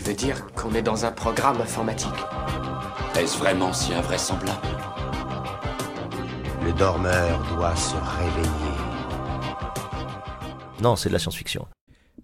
Tu veux dire qu'on est dans un programme informatique Est-ce vraiment si invraisemblable? Le dormeur doit se réveiller. Non, c'est de la science-fiction.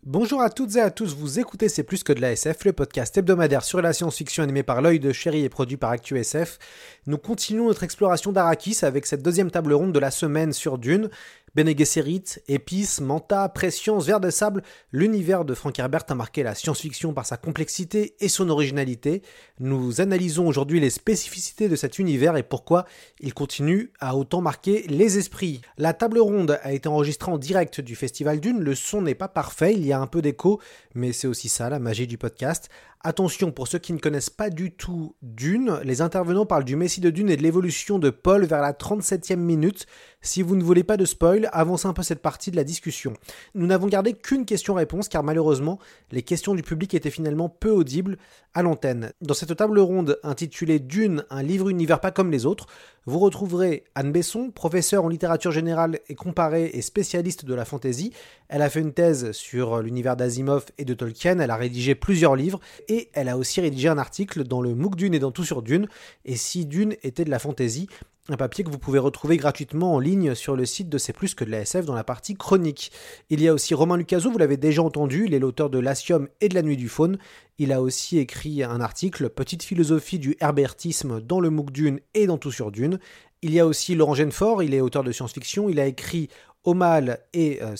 Bonjour à toutes et à tous, vous écoutez C'est plus que de la SF, le podcast hebdomadaire sur la science-fiction animé par l'œil de chéri et produit par ActuSF. Nous continuons notre exploration d'Arakis avec cette deuxième table ronde de la semaine sur Dune. Bene Gesserit, épices, manta, prescience, verre de sable, l'univers de Frank Herbert a marqué la science-fiction par sa complexité et son originalité. Nous analysons aujourd'hui les spécificités de cet univers et pourquoi il continue à autant marquer les esprits. La table ronde a été enregistrée en direct du Festival Dune, le son n'est pas parfait, il y a un peu d'écho, mais c'est aussi ça la magie du podcast. Attention, pour ceux qui ne connaissent pas du tout Dune, les intervenants parlent du Messie de Dune et de l'évolution de Paul vers la 37e minute. Si vous ne voulez pas de spoil, avancez un peu cette partie de la discussion. Nous n'avons gardé qu'une question-réponse car malheureusement, les questions du public étaient finalement peu audibles à l'antenne. Dans cette table ronde intitulée Dune, un livre univers pas comme les autres, vous retrouverez Anne Besson, professeure en littérature générale et comparée et spécialiste de la fantasy. Elle a fait une thèse sur l'univers d'Asimov et de Tolkien, elle a rédigé plusieurs livres et elle a aussi rédigé un article dans le MOOC Dune et dans Tout sur Dune. Et si Dune était de la fantasy, un papier que vous pouvez retrouver gratuitement en ligne sur le site de C'est plus que de la SF dans la partie chronique. Il y a aussi Romain Lucaso, vous l'avez déjà entendu, il est l'auteur de L'Asium et de La Nuit du Faune. Il a aussi écrit un article, Petite philosophie du herbertisme dans le MOOC Dune et dans Tout sur Dune. Il y a aussi Laurent Genefort, il est auteur de science-fiction, il a écrit Omal et euh,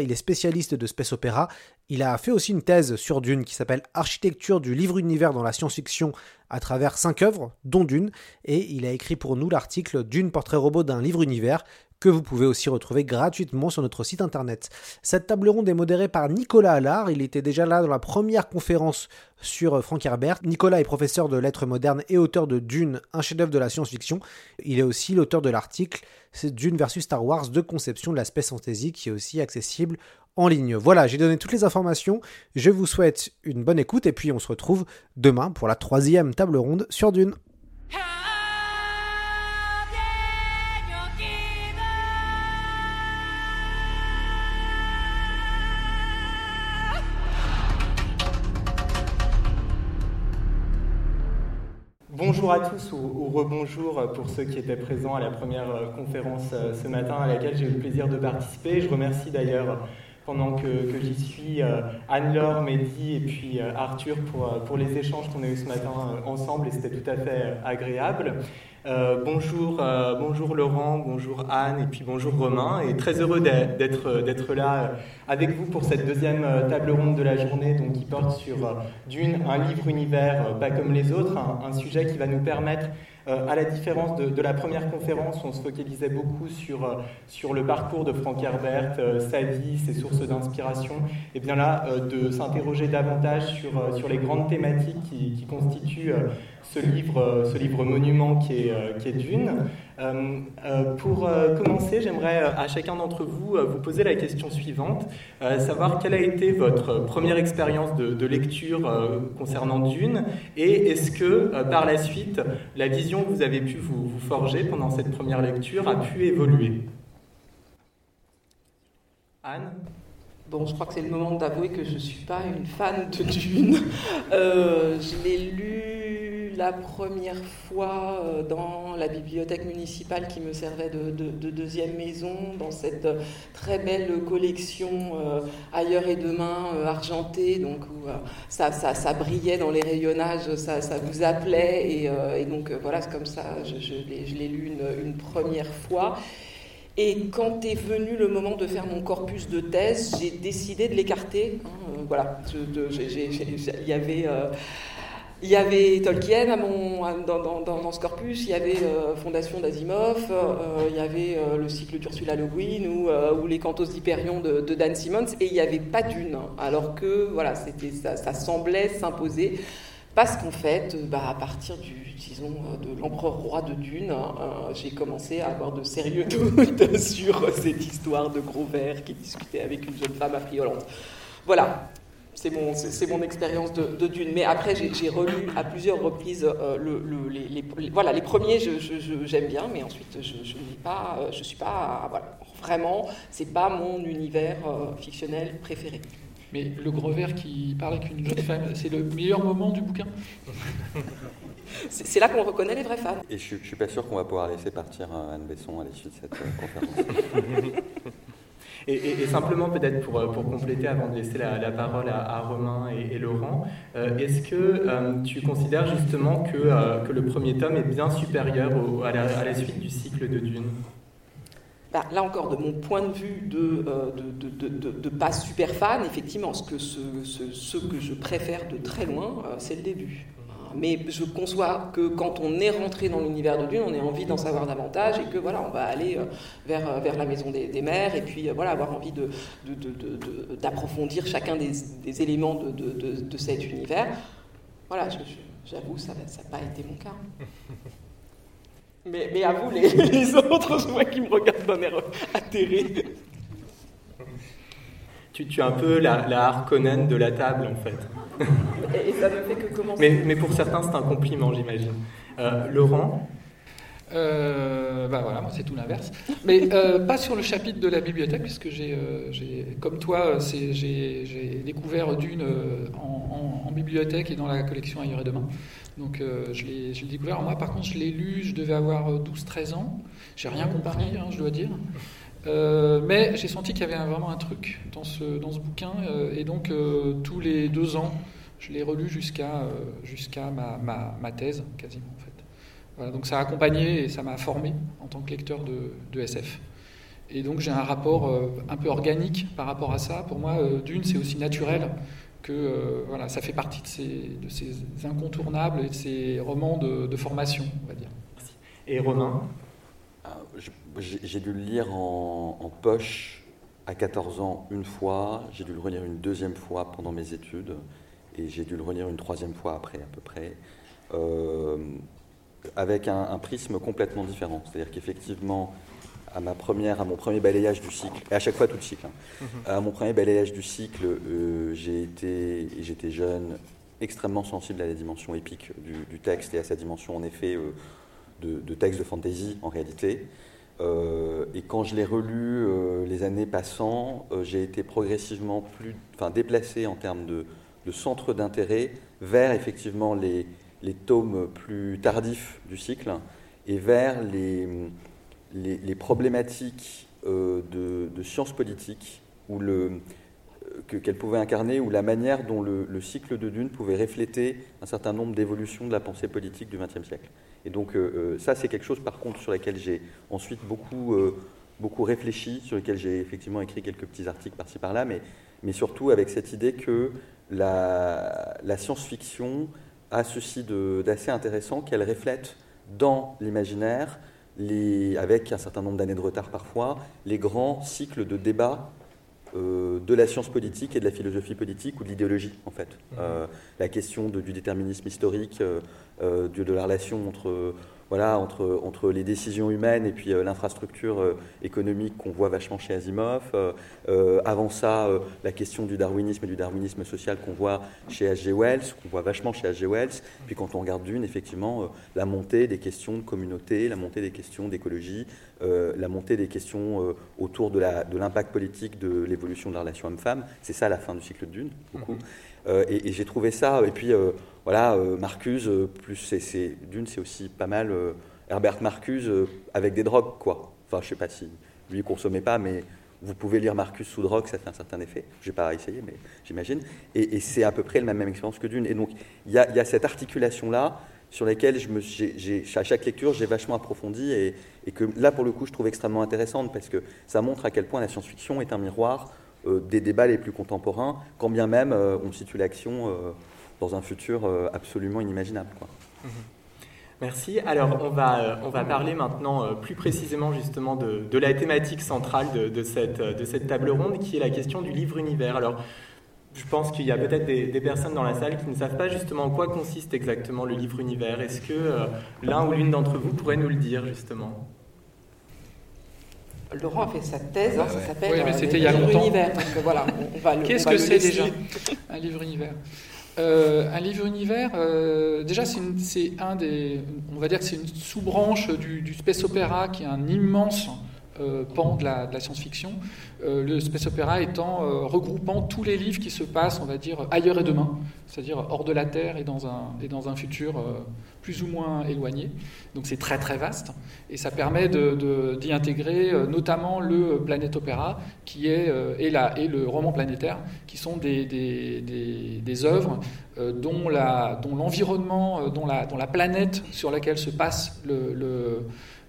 il est spécialiste de space opéra. Il a fait aussi une thèse sur Dune qui s'appelle Architecture du livre univers dans la science-fiction à travers cinq œuvres, dont Dune, et il a écrit pour nous l'article Dune portrait robot d'un livre univers que vous pouvez aussi retrouver gratuitement sur notre site internet. Cette table ronde est modérée par Nicolas Allard, il était déjà là dans la première conférence sur Frank Herbert. Nicolas est professeur de lettres modernes et auteur de Dune, un chef-d'œuvre de la science-fiction. Il est aussi l'auteur de l'article Dune versus Star Wars de conception de l'aspect fantasy qui est aussi accessible en ligne. Voilà, j'ai donné toutes les informations. Je vous souhaite une bonne écoute et puis on se retrouve demain pour la troisième table ronde sur Dune. Bonjour à tous ou, rebonjour pour ceux qui étaient présents à la première euh, conférence euh, ce matin à laquelle j'ai eu le plaisir de participer. Je remercie d'ailleurs pendant que, j'y suis euh, Anne-Laure, Mehdi et puis Arthur pour, pour les échanges qu'on a eus ce matin ensemble et c'était tout à fait agréable. Euh, bonjour, euh, bonjour Laurent, bonjour Anne et puis bonjour Romain. Et très heureux d'être, d'être là euh, avec vous pour cette deuxième table ronde de la journée donc, qui porte sur Dune, un livre univers pas comme les autres, un, sujet qui va nous permettre à la différence de, la première conférence, on se focalisait beaucoup sur, sur le parcours de Frank Herbert, sa vie, ses sources d'inspiration, et bien là, de s'interroger davantage sur, sur les grandes thématiques qui, qui constituent ce livre, euh, ce livre monument qui est, euh, qui est Dune. Euh, pour commencer, j'aimerais à chacun d'entre vous vous poser la question suivante, savoir quelle a été votre première expérience de, lecture concernant Dune et est-ce que par la suite, la vision que vous avez pu vous, vous forger pendant cette première lecture a pu évoluer? Anne? Bon, je crois que c'est le moment d'avouer que je ne suis pas une fan de Dune. je l'ai lu la première fois euh, dans la bibliothèque municipale qui me servait de, deuxième maison, dans cette très belle collection euh, ailleurs et demain euh, argentée, donc ça, brillait dans les rayonnages, ça, vous appelait, et, donc voilà, comme ça, je, l'ai lu une, une, première fois. Et quand est venu le moment de faire mon corpus de thèse, j'ai décidé de l'écarter. Hein, voilà, il y avait Il y avait Tolkien dans, dans, il y avait euh, Fondation d'Asimov, euh, il y avait euh, le cycle d'Ursula Le Guin ou, les Cantos d'Hyperion de, Dan Simmons, et il n'y avait pas d'une, alors que voilà, c'était, ça, semblait s'imposer. Parce qu'en fait, bah, à partir du, disons, de l'empereur roi de Dune, j'ai commencé à avoir de sérieux doutes sur cette histoire de gros verre qui discutait avec une jeune femme affriolante. Voilà, c'est mon, c'est, mon expérience de, Dune. Mais après, j'ai, relu à plusieurs reprises euh, le, les, voilà, les premiers, j'aime bien, mais ensuite, je ne pas, euh, je suis pas, voilà, vraiment, c'est pas mon univers euh, fictionnel préféré. Mais le gros verre qui parle avec une jeune femme, c'est le meilleur moment du bouquin? C'est là qu'on reconnaît les vrais fans. Et je ne suis pas sûr qu'on va pouvoir laisser partir Anne Besson à l'issue de cette conférence. Et, simplement peut-être pour, pour, compléter avant de laisser la, parole à, Romain et, Laurent, euh, est-ce que euh, tu considères justement que, euh, le premier tome est bien supérieur à, la, suite du cycle de Dune? Bah, là encore, de mon point de vue de, pas super fan, effectivement, ce que je préfère de très loin, c'est le début. Mais je conçois que quand on est rentré dans l'univers de Dune, on a envie d'en savoir davantage et que voilà, on va aller euh, vers, euh, vers la maison des, mers et puis euh, voilà, avoir envie d'approfondir de, de, chacun des, éléments de, cet univers. Voilà, j'avoue, ça n'a pas été mon cas. Mais, mais à vous, les, autres, je vois qui me regardent d'un air atterré. Tu, tu es un peu la, la Harkonnen de la table, en fait. Et, ça ne fait que commencer. Mais, mais pour certains, c'est un compliment, j'imagine. Euh, Laurent euh, bah voilà, moi c'est tout l'inverse. Mais euh, pas sur le chapitre de la bibliothèque, puisque j'ai, comme toi, j'ai, découvert Dune en, en, bibliothèque et dans la collection Ailleurs et Demain. Donc je, l'ai, découvert. Moi, par contre, je l'ai lu, je devais avoir 12-13 ans. J'ai rien compris, hein, je dois dire. Euh, mais j'ai senti qu'il y avait vraiment un truc dans ce, dans ce bouquin, euh, et donc euh, tous les deux ans, je l'ai relu jusqu'à jusqu'à ma, ma, ma, thèse, quasiment en fait. Voilà, donc ça a accompagné et ça m'a formé en tant que lecteur de, de SF. Et donc j'ai un rapport un peu organique par rapport à ça. Pour moi, d'une, c'est aussi naturel que voilà, ça fait partie de ces, de ces incontournables et de ces romans de, de formation, on va dire. Et Romain? J'ai dû le lire en, poche à 14 ans une fois, j'ai dû le relire une deuxième fois pendant mes études, et j'ai dû le relire une troisième fois après à peu près, euh, avec un, prisme complètement différent. C'est-à-dire qu'effectivement, à ma première, à mon premier balayage du cycle, et à chaque fois tout le cycle, hein, mhm. à mon premier balayage du cycle, euh, j'ai été, et j'étais jeune, extrêmement sensible à la dimension épique du, texte et à sa dimension en effet euh, de, de, texte de fantasy en réalité. Euh, et quand je l'ai relu euh, les années passant, euh, j'ai été progressivement plus, enfin, déplacé en termes de, centre d'intérêt vers effectivement les, les, tomes plus tardifs du cycle et vers les, les, problématiques de, sciences politiques qu'elle pouvait incarner ou la manière dont le, le, cycle de Dune pouvait refléter un certain nombre d'évolutions de la pensée politique du XXe siècle. Et donc euh, euh, ça, c'est quelque chose par contre sur lequel j'ai ensuite beaucoup, euh, beaucoup réfléchi, sur lequel j'ai effectivement écrit quelques petits articles par-ci par-là, mais, surtout avec cette idée que la, la science-fiction a ceci d'assez intéressant qu'elle reflète dans l'imaginaire, avec un certain nombre d'années de retard parfois, les grands cycles de débat de la science politique et de la philosophie politique ou de l'idéologie, en fait. Mmh. la question du déterminisme historique, euh, de la relation entre, voilà, entre, les décisions humaines et puis euh, l'infrastructure euh, économique qu'on voit vachement chez Asimov. avant ça, la question du darwinisme et du darwinisme social qu'on voit chez H.G. Wells, qu'on voit vachement chez H.G. Wells. Puis quand on regarde Dune, effectivement, la montée des questions de communauté, la montée des questions d'écologie, la montée des questions autour de l'impact politique de l'évolution de la relation homme-femme. C'est ça la fin du cycle de Dune, beaucoup. Mm-hmm. Et, et j'ai trouvé ça, et puis voilà, euh, Marcuse, euh, plus c'est, d'une, c'est aussi pas mal euh, Herbert Marcuse avec des drogues, quoi. Enfin, je sais pas si lui consommait pas, mais vous pouvez lire Marcus sous drogue, ça fait un certain effet. Je n'ai pas essayé, mais j'imagine. Et, c'est à peu près la même, expérience que Dune. Et donc, il y, a, cette articulation-là sur laquelle, je me, à chaque lecture, j'ai vachement approfondi et, que là, pour le coup, je trouve extrêmement intéressante parce que ça montre à quel point la science-fiction est un miroir des débats les plus contemporains, quand bien même on situe l'action dans un futur euh, absolument inimaginable. Mhm. Merci. Alors, on va, euh, on va parler maintenant euh, plus précisément justement de, de la thématique centrale de, cette, de cette table ronde, qui est la question du livre-univers. Alors, je pense qu'il y a peut-être des, personnes dans la salle qui ne savent pas justement en quoi consiste exactement le livre-univers. Est-ce que euh, l'un ou l'une d'entre vous pourrait nous le dire justement? Laurent a fait sa thèse, hein, ça s'appelle oui, mais c'était il y a longtemps. Univers. voilà, Qu'est-ce que c'est déjà un livre univers? Euh, un livre univers, euh, déjà c'est un des, on va dire que c'est une sous-branche du, du, space opéra qui est un immense euh, pan de la, science-fiction. Euh, le space opéra étant euh, regroupant tous les livres qui se passent, on va dire, ailleurs et demain, c'est-à-dire hors de la Terre et dans un, et dans un futur plus ou moins éloigné. Donc c'est très très vaste et ça permet d'y intégrer notamment le Planète Opéra qui est, et, la, et le roman planétaire qui sont des, des, des, des œuvres dont l'environnement, dont, dont, la, dont la planète sur laquelle se passe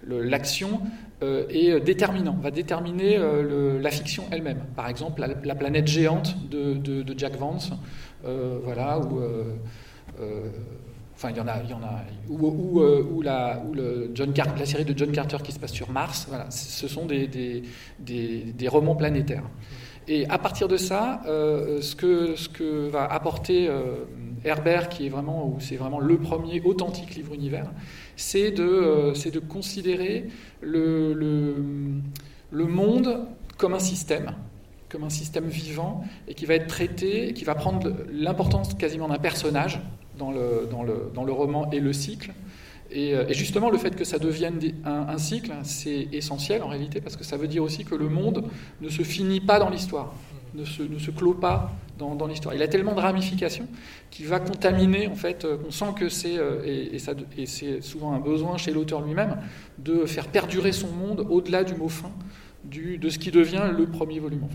l'action le, est déterminant, va déterminer le, la fiction elle-même. Par exemple, la, la, planète géante de, Jack Vance, euh, voilà, euh, euh, enfin, il y en a, il y en a, ou, la, ou le John Car la série de John Carter qui se passe sur Mars, voilà, ce sont des, des, romans planétaires. Et à partir de ça, euh, ce, que, ce que va apporter euh, Herbert, qui est vraiment, c'est vraiment le premier authentique livre univers, c'est de, euh, de considérer le, le, monde comme un système, comme un système vivant, et qui va être traité, qui va prendre l'importance quasiment d'un personnage dans le, dans, le, dans le roman et le cycle, et, et, justement, le fait que ça devienne un, un cycle, c'est essentiel en réalité, parce que ça veut dire aussi que le monde ne se finit pas dans l'histoire, ne se, ne se clôt pas dans, l'histoire. Il a tellement de ramifications qui va contaminer, en fait, on sent que c'est, et, et c'est souvent un besoin chez l'auteur lui-même, de faire perdurer son monde au-delà du mot fin, de ce qui devient le premier volume,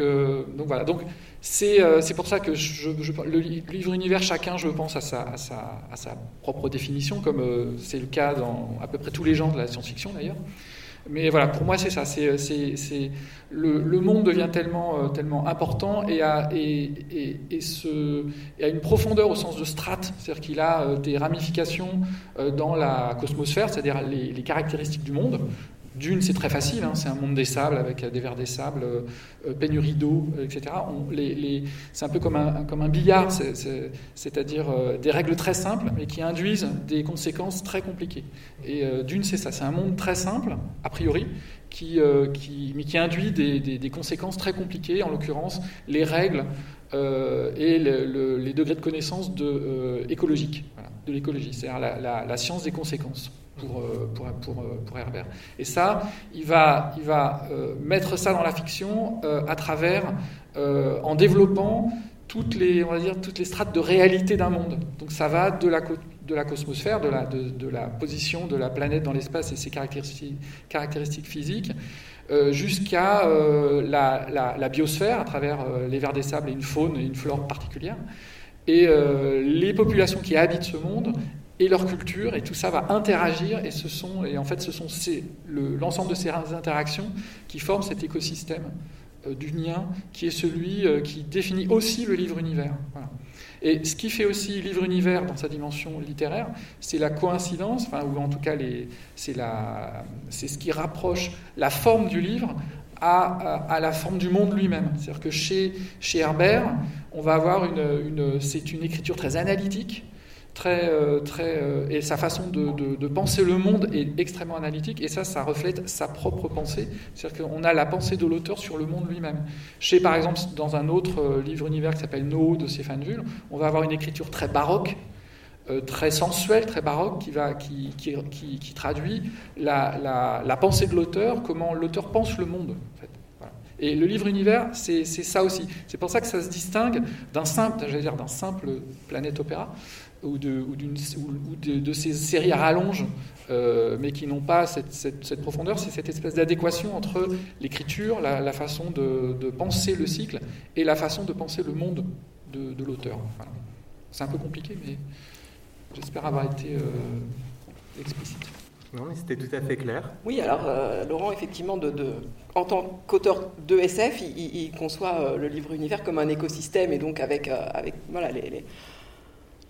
euh, donc voilà. Donc c'est euh, pour ça que le livre univers, chacun, je pense, à sa, à sa, à sa propre définition, comme euh, c'est le cas dans à peu près tous les genres de la science-fiction d'ailleurs. Mais voilà, pour moi, c'est ça. C'est, c'est, le, monde devient tellement, euh, tellement important et a, une profondeur au sens de strate, c'est-à-dire qu'il a euh, des ramifications euh, dans la cosmosphère, c'est-à-dire les, caractéristiques du monde. D'une, c'est très facile, hein, c'est un monde des sables avec des vers des sables, euh, pénurie d'eau, etc. C'est un peu comme un, billard, c'est-à-dire euh, des règles très simples, mais qui induisent des conséquences très compliquées. Et euh, d'une, c'est ça, c'est un monde très simple, a priori, mais qui induit des, conséquences très compliquées, en l'occurrence les règles et le, le, les degrés de connaissance de, écologiques, voilà, de l'écologie, c'est-à-dire la science des conséquences pour, pour, pour, pour, Herbert. Et ça, il va, il va euh, mettre ça dans la fiction euh, à travers, euh, en développant toutes les, on va dire, toutes les strates de réalité d'un monde. Donc ça va de la, de la cosmosphère, de la, de, la position de la planète dans l'espace et ses caractéristiques, caractéristiques physiques, euh, jusqu'à euh, la, la, biosphère, à travers euh, les vers des sables et une faune et une flore particulière, et les populations qui habitent ce monde et leur culture, et tout ça va interagir, et, ce sont, et en fait ce sont l'ensemble le, de ces interactions qui forment cet écosystème euh, du lien, qui est celui euh, qui définit aussi le livre-univers. Et ce qui fait aussi livre-univers dans sa dimension littéraire, c'est la coïncidence, enfin, ou en tout cas c'est ce qui rapproche la forme du livre à, la forme du monde lui-même. C'est-à-dire que chez, Herbert, on va avoir une c'est une écriture très analytique, très, euh, très, euh, et sa façon de, penser le monde est extrêmement analytique, et ça, ça reflète sa propre pensée. C'est-à-dire qu'on a la pensée de l'auteur sur le monde lui-même. Chez, par exemple, dans un autre euh, livre univers qui s'appelle No de Stéphane Vull, on va avoir une écriture très baroque, très sensuelle, très baroque, qui, traduit la, pensée de l'auteur, comment l'auteur pense le monde. Et le livre univers, c'est ça aussi. C'est pour ça que ça se distingue d'un simple, j'allais dire, d'un simple planète opéra, ou de, ou ou, ou de, de ces séries à rallonge, euh, mais qui n'ont pas cette, cette, cette profondeur, c'est cette espèce d'adéquation entre l'écriture, la, la, façon de, de, penser le cycle, et la façon de penser le monde de, de l'auteur. Voilà. C'est un peu compliqué, mais j'espère avoir été euh, explicite. Non, mais c'était tout à fait clair. Oui, alors euh, Laurent, effectivement, de, de, en tant qu'auteur de SF, il, il, il conçoit euh, le livre univers comme un écosystème et donc avec, euh, avec voilà, les, les,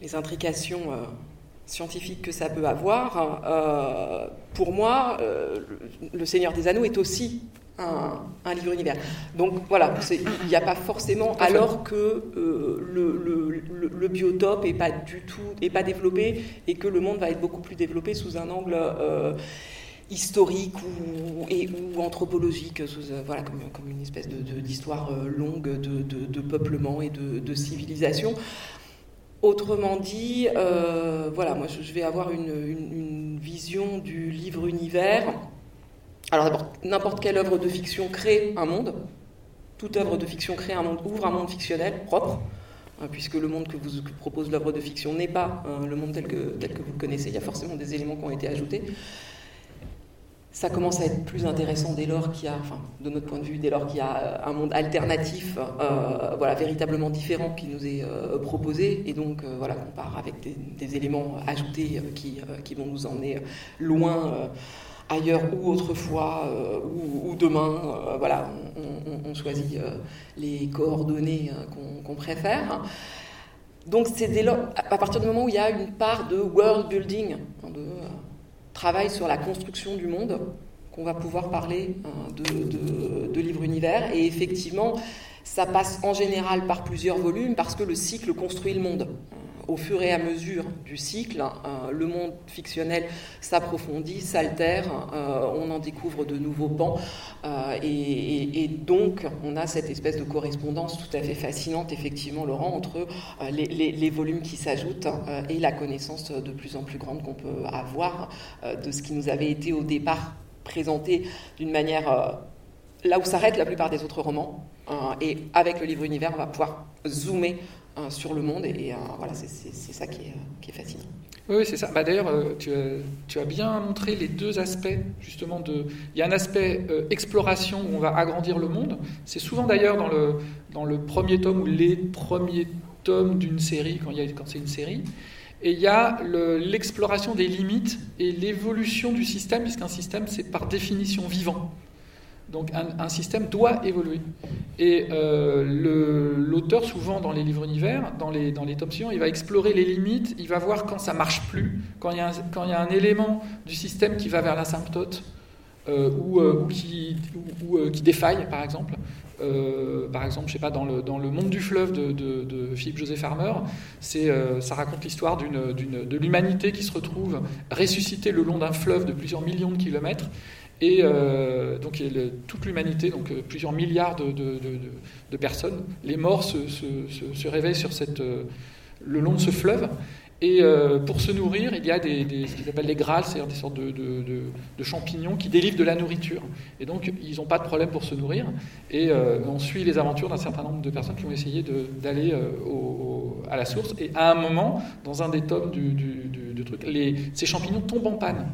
les intrications euh, scientifiques que ça peut avoir. Euh, pour moi, euh, le, Seigneur des Anneaux est aussi un, un, livre univers. Donc voilà, il n'y a pas forcément, alors que le, le, le, le, biotope n'est pas du tout, est pas développé et que le monde va être beaucoup plus développé sous un angle historique ou, et, ou anthropologique, voilà, comme, comme, une espèce d'histoire de, de, longue de, de, peuplement et de, civilisation. Autrement dit, euh, voilà, moi je vais avoir une, vision du livre univers alors d'abord, n'importe quelle œuvre de fiction crée un monde. Toute œuvre de fiction crée un monde, ouvre un monde fictionnel propre, hein, puisque le monde que vous propose l'œuvre de fiction n'est pas hein, le monde tel que vous le connaissez. Il y a forcément des éléments qui ont été ajoutés. Ça commence à être plus intéressant dès lors qu'il y a, enfin, de notre point de vue, dès lors qu'il y a un monde alternatif, euh, voilà, véritablement différent qui nous est euh, proposé, et donc euh, voilà, qu'on part avec des, éléments ajoutés qui, qui, vont nous emmener loin ailleurs ou autrefois euh, ou, demain. Euh, voilà, on, choisit euh, les coordonnées qu'on qu préfère. Donc c'est dès lors, à partir du moment où il y a une part de world building, de travail sur la construction du monde, qu'on va pouvoir parler de, de, de livre univers. Et effectivement, ça passe en général par plusieurs volumes parce que le cycle construit le monde au fur et à mesure du cycle, euh, le monde fictionnel s'approfondit, s'altère, euh, on en découvre de nouveaux pans, euh, et, donc on a cette espèce de correspondance tout à fait fascinante, effectivement, Laurent, entre les, les, volumes qui s'ajoutent et la connaissance de plus en plus grande qu'on peut avoir de ce qui nous avait été au départ présenté d'une manière là où s'arrêtent la plupart des autres romans. et avec le livre univers, on va pouvoir zoomer sur le monde. Et, voilà, c'est ça qui est, qui est, fascinant. Oui, c'est ça. Bah, D'ailleurs, euh, tu, tu, as bien montré les deux aspects, justement. De... Il y a un aspect euh, exploration où on va agrandir le monde. C'est souvent d'ailleurs dans le, dans le premier tome ou les premiers tomes d'une série, quand, quand c'est une série. Et il y a l'exploration le, des limites et l'évolution du système, puisqu'un système, c'est par définition vivant. Donc un, système doit évoluer. Et euh, l'auteur, souvent dans les livres univers, dans les, dans les il va explorer les limites, il va voir quand ça marche plus, quand il y a un, quand il y a un élément du système qui va vers l'asymptote euh, ou, euh, ou, qui, ou, qui défaille, par exemple. Par exemple, je sais pas, dans le, dans le monde du fleuve de, de, de Philippe José Farmer, ça raconte l'histoire de l'humanité qui se retrouve ressuscitée le long d'un fleuve de plusieurs millions de kilomètres et euh, donc toute l'humanité, donc euh, plusieurs milliards de, personnes, les morts se, réveillent sur euh, le long de ce fleuve. Et pour se nourrir, il y a ce qu'ils appellent les grâles, c'est-à-dire des sortes de, champignons qui délivrent de la nourriture. Et donc, ils n'ont pas de problème pour se nourrir. Et on suit les aventures d'un certain nombre de personnes qui ont essayé d'aller à la source. Et à un moment, dans un des tomes du, truc, ces champignons tombent en panne.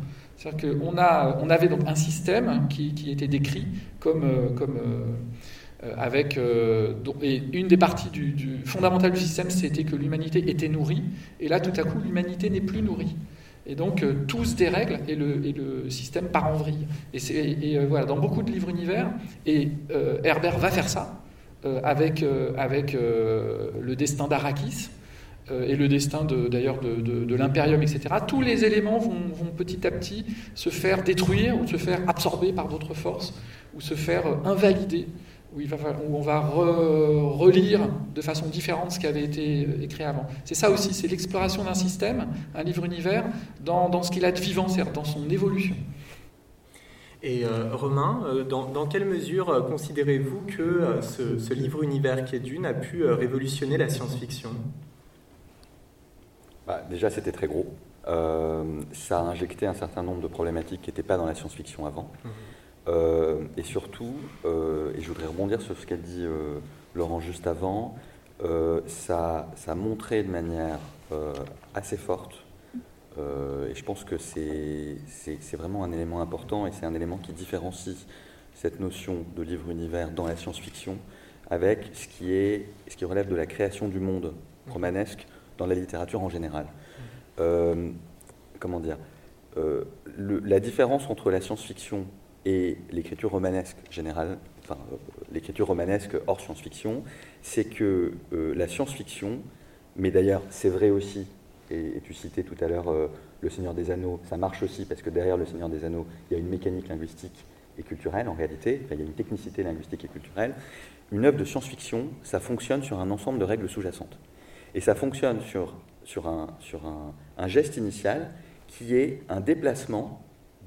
C'est-à-dire qu'on on avait donc un système qui, était décrit comme, euh, comme euh, avec euh, et une des parties du, du, du système, c'était que l'humanité était nourrie, et là tout à coup l'humanité n'est plus nourrie. Et donc euh, tout se dérègle et le, système part en vrille. Et, euh, voilà, dans beaucoup de livres univers, et euh, Herbert va faire ça avec le destin d'Arakis et le destin d'ailleurs de, de, de, de l'impérium, etc. Tous les éléments vont, vont, petit à petit se faire détruire ou se faire absorber par d'autres forces ou se faire invalider où, il va, où on va re, relire de façon différente ce qui avait été écrit avant. C'est ça aussi, c'est l'exploration d'un système, un livre univers, dans, dans ce qu'il a de vivant, c'est-à-dire dans son évolution. Et euh, Romain, euh, dans, dans, quelle mesure euh, considérez-vous que euh, ce, ce, livre univers qui est Dune a pu euh, révolutionner la science-fiction? Bah, Déjà, c'était très gros. Euh, ça a injecté un certain nombre de problématiques qui n'étaient pas dans la science-fiction avant. Mmh. Euh, et surtout, euh, et je voudrais rebondir sur ce qu'a dit Laurent juste avant, ça, ça a montré de manière assez forte, et je pense que c'est vraiment un élément important, et c'est un élément qui différencie cette notion de livre-univers dans la science-fiction avec ce qui, est, ce qui relève de la création du monde mmh. romanesque dans la littérature en général. comment dire euh, la différence entre la science-fiction et l'écriture romanesque générale, enfin euh, l'écriture romanesque hors science-fiction, c'est que euh, la science-fiction, mais d'ailleurs c'est vrai aussi, et, tu citais tout à l'heure euh, Le Seigneur des Anneaux, ça marche aussi parce que derrière Le Seigneur des Anneaux, il y a une mécanique linguistique et culturelle en réalité, il y a une technicité linguistique et culturelle. Une œuvre de science-fiction, ça fonctionne sur un ensemble de règles sous-jacentes. Et ça fonctionne sur, un, geste initial qui est un déplacement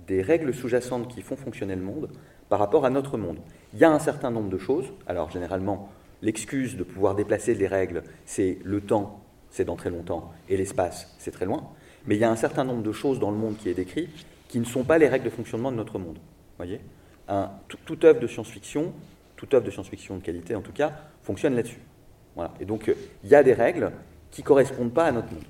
des règles sous-jacentes qui font fonctionner le monde par rapport à notre monde. Il y a un certain nombre de choses. Alors généralement, l'excuse de pouvoir déplacer les règles, c'est le temps, c'est dans très longtemps, et l'espace, c'est très loin. Mais il y a un certain nombre de choses dans le monde qui est décrit qui ne sont pas les règles de fonctionnement de notre monde. Voyez? Toute œuvre de science-fiction, toute œuvre de science-fiction de qualité en tout cas, fonctionne là-dessus. Voilà. Et donc, il y a des règles qui ne correspondent pas à notre monde.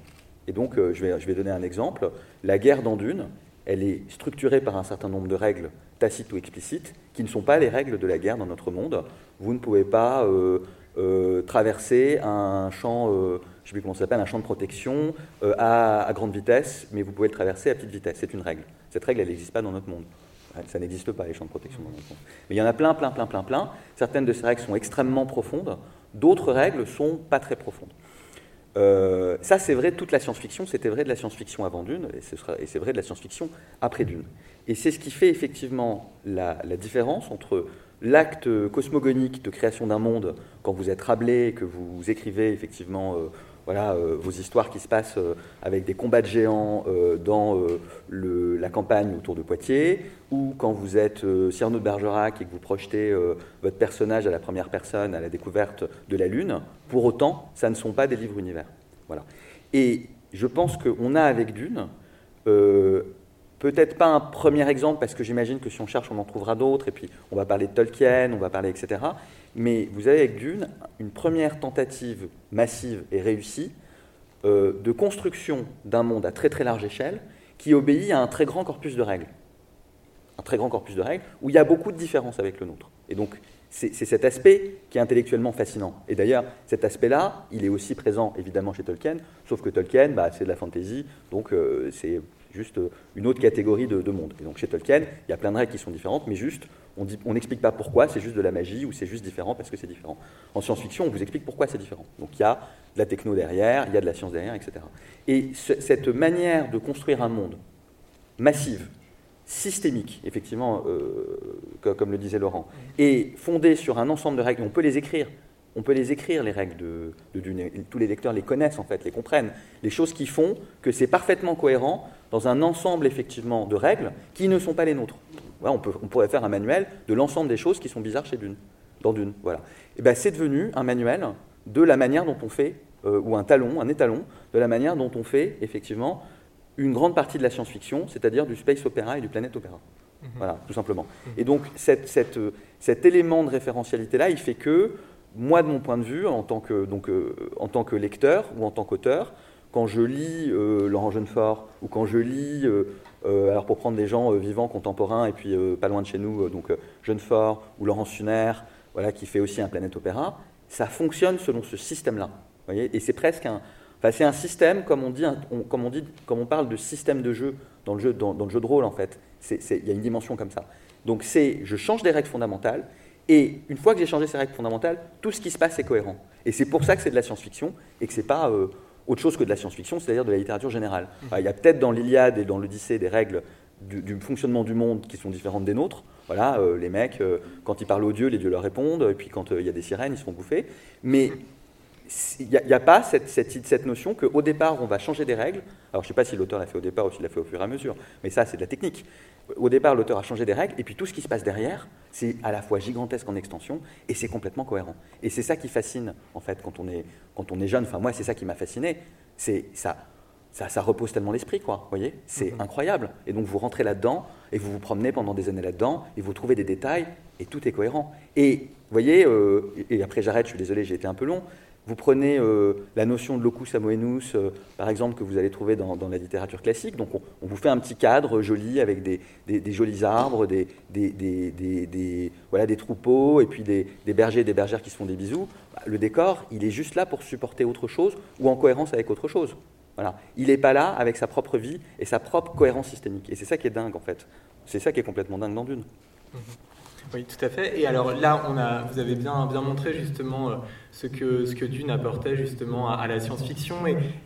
Et donc, euh, je, vais, je vais donner un exemple. La guerre d'Andune, elle est structurée par un certain nombre de règles tacites ou explicites, qui ne sont pas les règles de la guerre dans notre monde. Vous ne pouvez pas euh, euh, traverser un champ, je sais plus comment s'appelle, un champ de protection à, à grande vitesse, mais vous pouvez le traverser à petite vitesse. C'est une règle. Cette règle, elle n'existe pas dans notre monde. Ça n'existe pas, les champs de protection dans notre monde. Mais il y en a plein, plein, plein, plein, plein. Certaines de ces règles sont extrêmement profondes, d'autres règles sont pas très profondes. Euh, ça, c'est vrai de toute la science-fiction, c'était vrai de la science-fiction avant Dune, et c'est vrai de la science-fiction après Dune. Et c'est ce qui fait effectivement la, la différence entre l'acte cosmogonique de création d'un monde, quand vous êtes Rabelais, que vous écrivez effectivement euh, voilà, euh, vos histoires qui se passent euh, avec des combats de géants euh, dans la campagne autour de Poitiers, ou quand vous êtes Cyrano de Bergerac et que vous projetez votre personnage à la première personne à la découverte de la Lune, pour autant, ça ne sont pas des livres univers. Voilà. Et je pense qu'on a avec Dune, peut-être pas un premier exemple, parce que j'imagine que si on cherche, on en trouvera d'autres, et puis on va parler de Tolkien, on va parler, etc. Mais vous avez avec Dune une première tentative massive et réussie euh, de construction d'un monde à très très large échelle qui obéit à un très grand corpus de règles. Un très grand corpus de règles où il y a beaucoup de différences avec le nôtre. Et donc, c'est cet aspect qui est intellectuellement fascinant. Et d'ailleurs, cet aspect-là, il est aussi présent évidemment chez Tolkien, sauf que Tolkien, bah, c'est de la fantasy, donc euh, c'est juste une autre catégorie de, de monde. Et donc chez Tolkien, il y a plein de règles qui sont différentes, mais juste, on n'explique pas pourquoi, c'est juste de la magie ou c'est juste différent parce que c'est différent. En science-fiction, on vous explique pourquoi c'est différent. Donc il y a de la techno derrière, il y a de la science derrière, etc. Et ce- cette manière de construire un monde massive, systémique, effectivement, euh, co- comme le disait Laurent, et fondée sur un ensemble de règles, on peut les écrire. On peut les écrire, les règles de, de. Et Tous les lecteurs les connaissent, en fait, les comprennent. Les choses qui font que c'est parfaitement cohérent dans un ensemble, effectivement, de règles qui ne sont pas les nôtres. Voilà, on, peut- on pourrait faire un manuel de l'ensemble des choses qui sont bizarres chez Dune, dans Dune. Voilà. Et ben, c'est devenu un manuel de la manière dont on fait, euh, ou un talon, un étalon, de la manière dont on fait, effectivement, une grande partie de la science-fiction, c'est-à-dire du space opéra et du planète opéra. Voilà, tout simplement. Et donc, cette- cette, euh, cet élément de référentialité-là, il fait que, moi, de mon point de vue, en tant que, donc, euh, en tant que lecteur ou en tant qu'auteur, quand je lis euh, Laurent Jeunefort ou quand je lis, euh, euh, alors pour prendre des gens vivants, contemporains, et puis pas loin de chez nous, donc Jeunefort ou Laurent Suner, voilà, qui fait aussi un planète opéra, ça fonctionne selon ce système-là. voyez Et c'est presque un, enfin, c'est un système, comme on dit, comme on dit, comme on parle de système de jeu dans le jeu, dans, le jeu de rôle en fait. Il y a une dimension comme ça. Donc c'est, je change des règles fondamentales, et une fois que j'ai changé ces règles fondamentales, tout ce qui se passe est cohérent. Et c'est pour ça que c'est de la science-fiction et que c'est pas autre chose que de la science-fiction, c'est-à-dire de la littérature générale. Enfin, il y a peut-être dans l'Iliade et dans l'Odyssée des règles du, du fonctionnement du monde qui sont différentes des nôtres. Voilà, euh, les mecs, euh, quand ils parlent aux dieux, les dieux leur répondent, et puis quand euh, il y a des sirènes, ils se font bouffer. Mais il n'y a pas cette, cette, cette notion qu'au départ, on va changer des règles. Alors, je ne sais pas si l'auteur l'a fait au départ ou s'il l'a fait au fur et à mesure, mais ça, c'est de la technique. Au départ, l'auteur a changé des règles, et puis tout ce qui se passe derrière, c'est à la fois gigantesque en extension, et c'est complètement cohérent. Et c'est ça qui fascine, en fait, quand on est, quand on est jeune. Enfin, moi, c'est ça qui m'a fasciné. C'est ça, ça, ça repose tellement l'esprit, quoi. Vous voyez C'est incroyable. Et donc, vous rentrez là-dedans, et vous vous promenez pendant des années là-dedans, et vous trouvez des détails, et tout est cohérent. Et, vous voyez, euh, et après, j'arrête, je suis désolé, j'ai été un peu long. Vous prenez euh, la notion de locus amoenus, euh, par exemple, que vous allez trouver dans, la littérature classique. Donc, on, vous fait un petit cadre joli avec des, jolis arbres, des, voilà, des troupeaux, et puis des, bergers et des bergères qui se font des bisous. Bah, le décor, il est juste là pour supporter autre chose ou en cohérence avec autre chose. Voilà. Il n'est pas là avec sa propre vie et sa propre cohérence systémique. Et c'est ça qui est dingue, en fait. C'est ça qui est complètement dingue dans Dune. Mhm. Oui, tout à fait. Et alors là, on a, vous avez bien, bien montré justement euh, ce que, Dune apportait justement à, la science-fiction.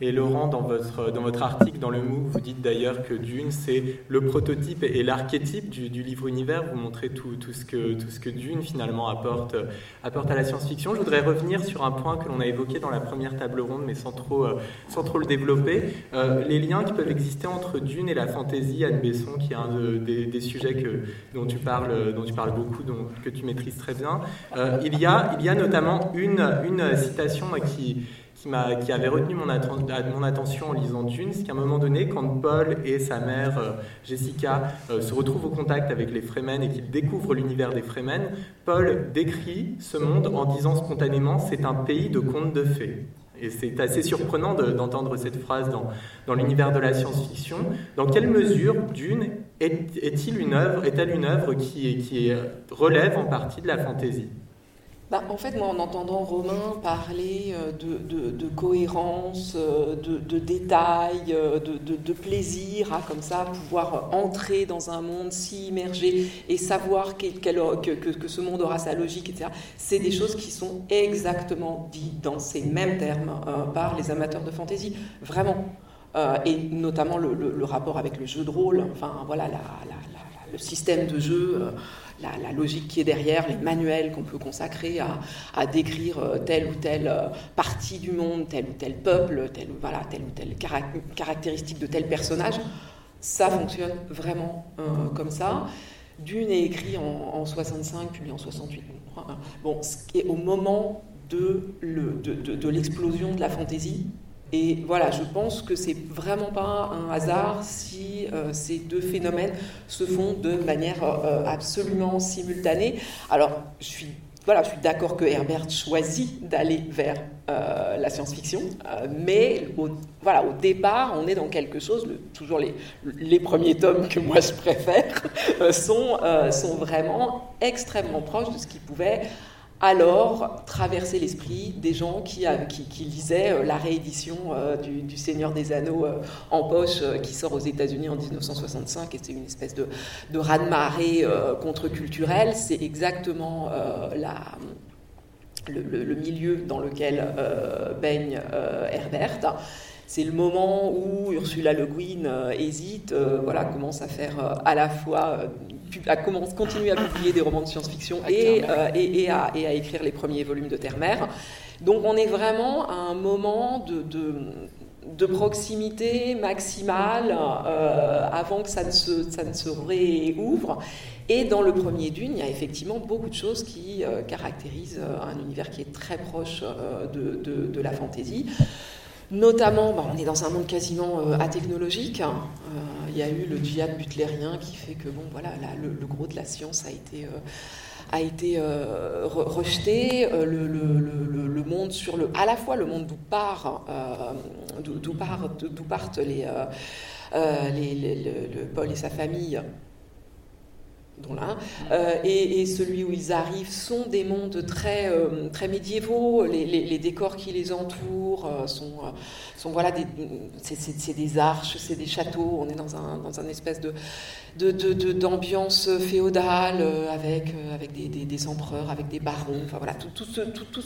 Et, Laurent, dans votre, dans votre article, dans le MOOC, vous dites d'ailleurs que Dune, c'est le prototype et l'archétype du, livre-univers. Vous montrez tout, tout, ce que, tout ce que Dune finalement apporte, apporte à la science-fiction. Je voudrais revenir sur un point que l'on a évoqué dans la première table ronde, mais sans trop, euh, sans trop le développer. Euh, les liens qui peuvent exister entre Dune et la fantaisie, Anne Besson, qui est un des, sujets que, dont, tu parles, dont tu parles beaucoup, que tu maîtrises très bien. Euh, il, y a, il y a notamment une une citation qui, avait retenu mon, attention en lisant Dune, c'est qu'à un moment donné, quand Paul et sa mère euh, Jessica euh, se retrouvent au contact avec les Fremen et qu'ils découvrent l'univers des Fremen, Paul décrit ce monde en disant spontanément c'est un pays de contes de fées. Et c'est assez surprenant d'entendre cette phrase dans, dans l'univers de la science-fiction. Dans quelle mesure Dune est-il une œuvre, est-elle une œuvre qui, qui relève en partie de la fantaisie? Bah, en fait, moi, en entendant Romain parler euh, de, cohérence, euh, de, détails, euh, de, plaisir, à comme ça pouvoir entrer dans un monde, s'y immerger et savoir que, ce monde aura sa logique, etc., c'est des choses qui sont exactement dites dans ces mêmes termes par les amateurs de fantaisie. Vraiment. et notamment le, rapport avec le jeu de rôle, enfin voilà, le système de jeu la, logique qui est derrière, les manuels qu'on peut consacrer à, décrire euh, telle ou telle euh, partie du monde, tel ou tel peuple, telle, voilà, telle ou telle caractéristique de tel personnage, ça fonctionne vraiment euh, comme ça. Dune est écrit en, 65, publié en 68. Bon, ce qui est au moment de, de l'explosion de la fantaisie, et voilà, je pense que c'est vraiment pas un hasard si euh, ces deux phénomènes se font de manière euh, absolument simultanée. Alors, je suis voilà, je suis d'accord que Herbert choisit d'aller vers euh, la science-fiction, mais au, voilà, au départ, on est dans quelque chose, toujours les, les, premiers tomes que moi je préfère, sont, sont vraiment extrêmement proches de ce qui pouvait alors traverser l'esprit des gens qui, qui, lisaient euh, la réédition euh, du, Seigneur des Anneaux euh, en poche qui sort aux États-Unis en 1965 et c'est une espèce de, de raz-de-marée contre-culturel. C'est exactement le, milieu dans lequel baigne Herbert. C'est le moment où Ursula Le Guin hésite, voilà, commence à faire à la fois à commence, continuer à publier des romans de science-fiction et, euh, et, à, écrire les premiers volumes de Terre-Mère. Donc on est vraiment à un moment de, de, proximité maximale euh, avant que ça ne, se, ça ne se réouvre. Et dans le premier Dune, il y a effectivement beaucoup de choses qui euh, caractérisent un univers qui est très proche de, de, la fantaisie. Notamment, bah, on est dans un monde quasiment euh, atechnologique. Hein. Euh, il y a eu le djihad butlérien qui fait que bon, voilà, le, gros de la science a été, euh, a été rejeté. Le, monde sur le, à la fois le monde d'où part, d'où partent les, les, le Paul et sa famille euh, et, celui où ils arrivent sont des mondes très, euh, très médiévaux. Les, décors qui les entourent euh, sont, voilà, c'est des arches, c'est des châteaux. On est dans un, dans un espèce de, d'ambiance féodale avec, avec des, des, empereurs, avec des barons. Enfin voilà, tout, tout, tout, tout,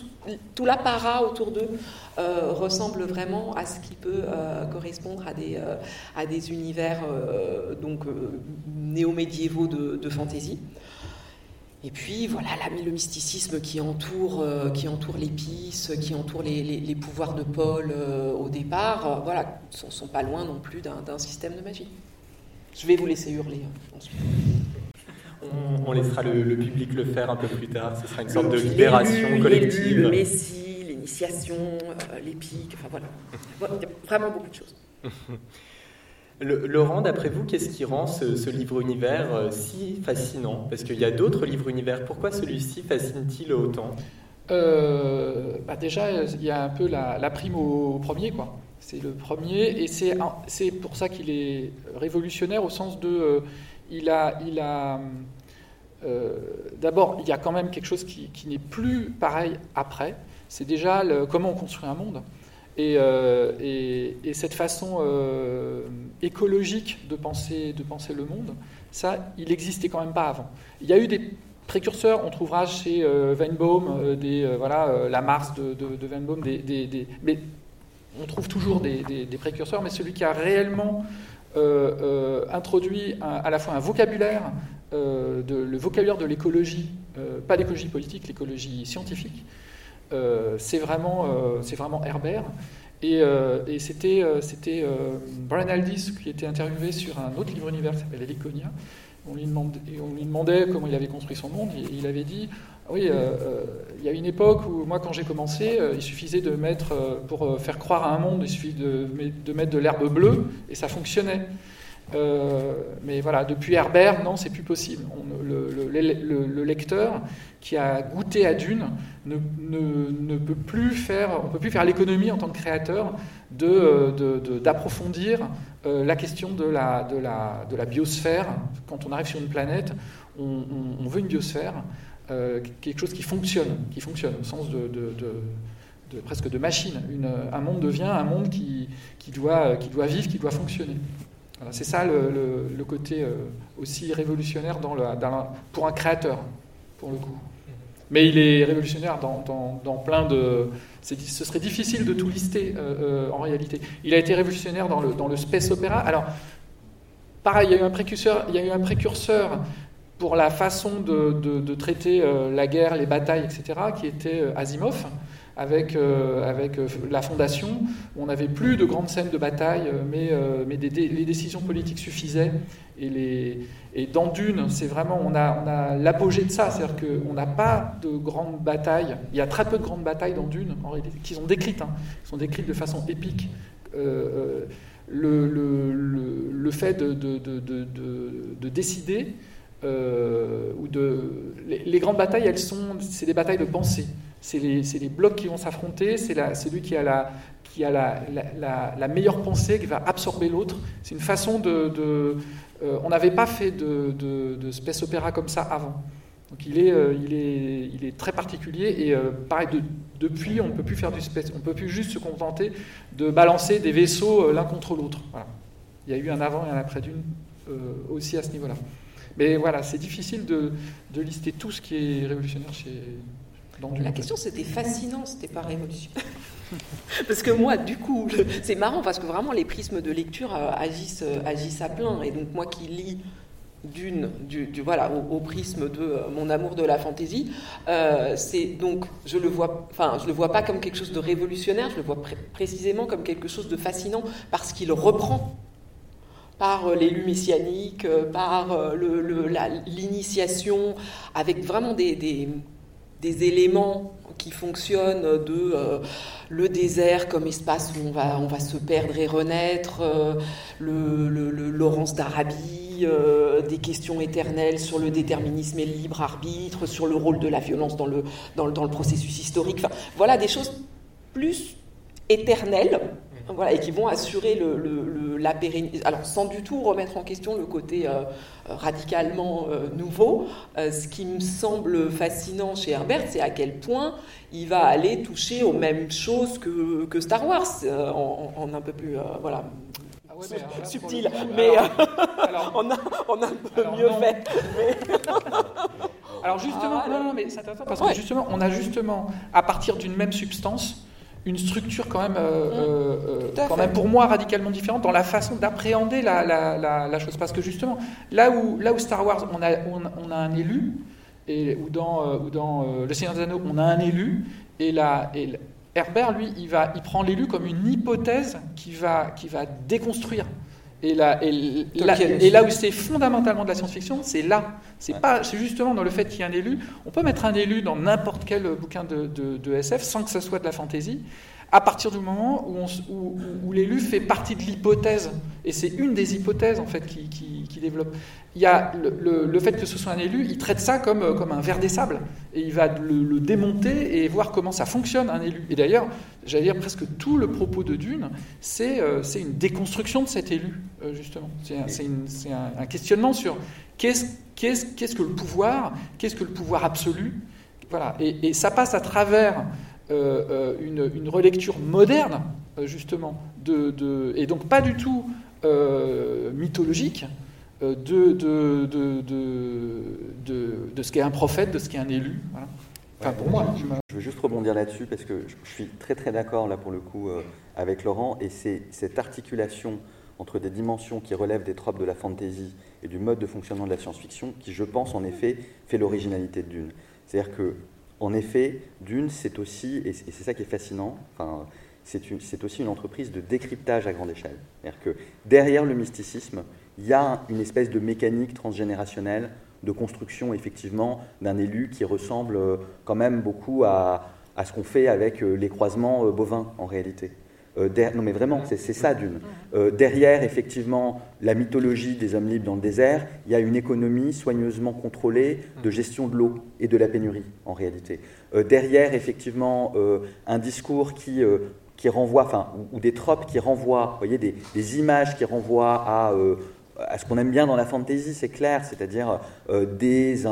tout l'apparat autour d'eux ressemble vraiment à ce qui peut correspondre à des, à des univers donc néo-médiévaux de, de fantaisie. Et puis voilà le mysticisme qui entoure, euh, qui entoure l'épice, qui entoure les, pouvoirs de Paul euh, au départ, euh, voilà, sont, sont pas loin non plus d'un système de magie. Je vais vous laisser hurler ensuite. On, laissera le, public le faire un peu plus tard. Ce sera une sorte de libération collective. Le Messie, l'initiation, l'épique, enfin voilà. Il y a vraiment beaucoup de choses. Laurent, d'après vous, qu'est-ce qui rend ce, livre-univers euh, si fascinant? Parce qu'il y a d'autres livres-univers. Pourquoi celui-ci fascine-t-il autant? Euh, bah Déjà, il y a un peu la, prime au, premier, quoi. C'est le premier, et c'est pour ça qu'il est révolutionnaire au sens de... Euh, il a... Il a D'abord, il y a quand même quelque chose qui, n'est plus pareil après. C'est déjà le, comment on construit un monde. Et, euh, et, et cette façon euh, écologique de penser, de penser le monde, ça, il n'existait quand même pas avant. Il y a eu des précurseurs, on trouvera chez euh, Weinbaum, voilà, la Mars de, de, Weinbaum, des, des- mais on trouve toujours des, précurseurs, mais celui qui a réellement introduit à la fois un vocabulaire, le vocabulaire de l'écologie, pas l'écologie politique, l'écologie scientifique, c'est vraiment, euh, vraiment Herbert. Et, euh, c'était, euh, euh, Brian Aldiss qui était interviewé sur un autre livre univers qui s'appelle Heliconia. On lui, demandait, comment il avait construit son monde. Et il avait dit Oui, euh, euh, il y a une époque où, moi, quand j'ai commencé, euh, il suffisait de mettre, euh, pour euh, faire croire à un monde, il suffit de, mettre de l'herbe bleue et ça fonctionnait. Euh, mais voilà, depuis Herbert, non, c'est plus possible. On- le, le- le- le lecteur qui a goûté à Dune ne, peut plus faire, l'économie en tant que créateur euh, d'approfondir euh, la question de la, biosphère. Quand on arrive sur une planète, on, veut une biosphère, euh, quelque chose qui fonctionne, qui fonctionne au sens de, presque de machine. Un monde devient un monde qui doit vivre, qui doit fonctionner. C'est ça le, côté euh, aussi révolutionnaire pour un créateur, pour le coup. Mais il est révolutionnaire dans, plein de. Ce serait difficile de tout lister euh, euh, en réalité. Il a été révolutionnaire dans le, space opéra. Alors, pareil, il y a eu un précurseur, il y a eu un précurseur pour la façon de, traiter la guerre, les batailles, etc., qui était Asimov, avec, euh, avec euh, la Fondation, on n'avait plus de grandes scènes de bataille, euh, mais, mais les décisions politiques suffisaient. Et, dans Dune, c'est vraiment, on a, on a l'apogée de ça, c'est-à-dire qu'on n'a pas de grandes batailles, il y a très peu de grandes batailles dans Dune, en réalité, qui sont décrites, hein, sont décrites de façon épique. Le, le- le- fait de, de- de- de- de- de décider, ou de, les, les grandes batailles, elles sont, c'est des batailles de pensée. C'est les, blocs qui vont s'affronter, c'est celui qui a, la, meilleure pensée, qui va absorber l'autre. C'est une façon de... euh, on n'avait pas fait de, de, space opéra comme ça avant. Donc il est, euh, très particulier et euh, pareil, de- depuis on ne peut plus faire du space, on ne peut plus juste se contenter de balancer des vaisseaux l'un contre l'autre. Il y a eu un avant et un après d'une aussi à ce niveau-là. Mais voilà, c'est difficile de lister tout ce qui est révolutionnaire chez, La question c'était fascinant, c'était pas révolutionnaire. parce que moi, du coup, c'est marrant parce que vraiment les prismes de lecture euh, agissent, euh, agissent à plein. Et donc moi qui lis d'une, du, au, prisme de euh, mon amour de la fantaisie, c'est donc je le vois, enfin je le vois pas comme quelque chose de révolutionnaire, je le vois pré- précisément comme quelque chose de fascinant parce qu'il reprend par l'élu messianique, euh, par l'initiation, avec vraiment des- des éléments qui fonctionnent de euh, le désert comme espace où on va, on va se perdre et renaître, euh, le, le- Laurence d'Arabie, euh, des questions éternelles sur le déterminisme et le libre arbitre, sur le rôle de la violence dans le, dans le, dans le processus historique. Enfin, voilà des choses plus éternelles voilà, et qui vont assurer le, le- le- la pérennité. Alors, sans du tout remettre en question le côté euh, radicalement euh, nouveau, euh, ce qui me semble fascinant chez Herbert, c'est à quel point il va aller toucher aux mêmes choses que, que Star Wars, euh, en, un peu plus. euh, voilà. là, subtil, mais alors- euh, alors- on, a, on a un peu Alors, mieux non. fait. mais- Alors justement, Ah, non, non, mais intéressant parce Ouais. que justement, on a justement, à partir d'une même substance, une structure quand même, euh, euh, euh, quand même pour moi radicalement différente dans la façon d'appréhender la, la- la- la chose. Parce que justement, là où, là où Star Wars, on a, on, on a un élu, et, ou dans, euh, ou dans euh, Le Seigneur des Anneaux, on a un élu, et, la, et Herbert, lui, il, va, il prend l'élu comme une hypothèse qui va, qui va déconstruire. Et là, et, là, Tolkien et là où c'est fondamentalement de la science-fiction, c'est là. C'est pas, c'est justement dans le fait qu'il y a un élu. On peut mettre un élu dans n'importe quel bouquin de, de- de SF sans que ce soit de la fantaisie, à partir du moment où, l'élu fait partie de l'hypothèse. Et c'est une des hypothèses en fait qui, développe. Il y a le, fait que ce soit un élu, il traite ça comme, euh, un verre des sables. Et il va le, démonter et voir comment ça fonctionne un élu. Et d'ailleurs, j'allais dire presque tout le propos de Dune, c'est euh, une déconstruction de cet élu, euh, justement. C'est un, questionnement sur qu'est-ce que le pouvoir, qu'est-ce que le pouvoir absolu? Voilà. Et ça passe à travers une, une, relecture moderne, justement, de, de, et donc pas du tout mythologique, de, de, de, ce qu'est un prophète, de ce qu'est un élu. Enfin, pour moi. Je veux juste rebondir là-dessus parce que je suis très très d'accord là pour le coup avec Laurent et c'est cette articulation entre des dimensions qui relèvent des tropes de la fantasy et du mode de fonctionnement de la science-fiction qui, je pense, en effet, fait l'originalité de Dune. C'est-à-dire que, en effet, Dune, c'est aussi, et c'est ça qui est fascinant, enfin, c'est aussi une entreprise de décryptage à grande échelle. C'est-à-dire que derrière le mysticisme, il y a une espèce de mécanique transgénérationnelle de construction, effectivement, d'un élu qui ressemble euh, quand même beaucoup à, à ce qu'on fait avec euh, les croisements euh, bovins, en réalité. Euh, non mais vraiment, c'est ça d'une. Euh, derrière, effectivement, la mythologie des hommes libres dans le désert, il y a une économie soigneusement contrôlée de gestion de l'eau et de la pénurie, en réalité. Euh, derrière, effectivement, un discours qui, qui renvoie, enfin, ou, des tropes qui renvoient, vous voyez, des, images qui renvoient à à ce qu'on aime bien dans la fantasy, c'est clair, c'est-à-dire des,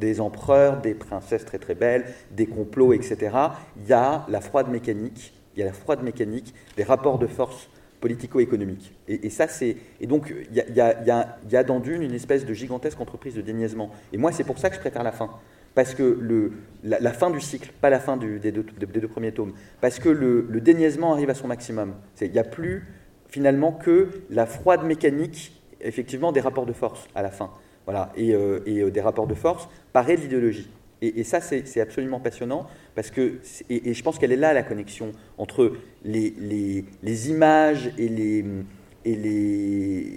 des empereurs, des princesses très très belles, des complots, etc. Il y a la froide mécanique il y a la froide mécanique des rapports de force politico-économiques. Et, ça, c'est. Et donc, il y, a, dans Dune une espèce de gigantesque entreprise de déniaisement. Et moi, c'est pour ça que je préfère la fin. Parce que la, fin du cycle, pas la fin des, deux, premiers tomes. Parce que le, déniaisement arrive à son maximum. Il n'y a plus, finalement, que la froide mécanique, effectivement, des rapports de force à la fin. Voilà. Et, euh, euh, des rapports de force parés de l'idéologie. Et, ça, c'est absolument passionnant, parce que, et, je pense qu'elle est là la connexion entre les, images et les,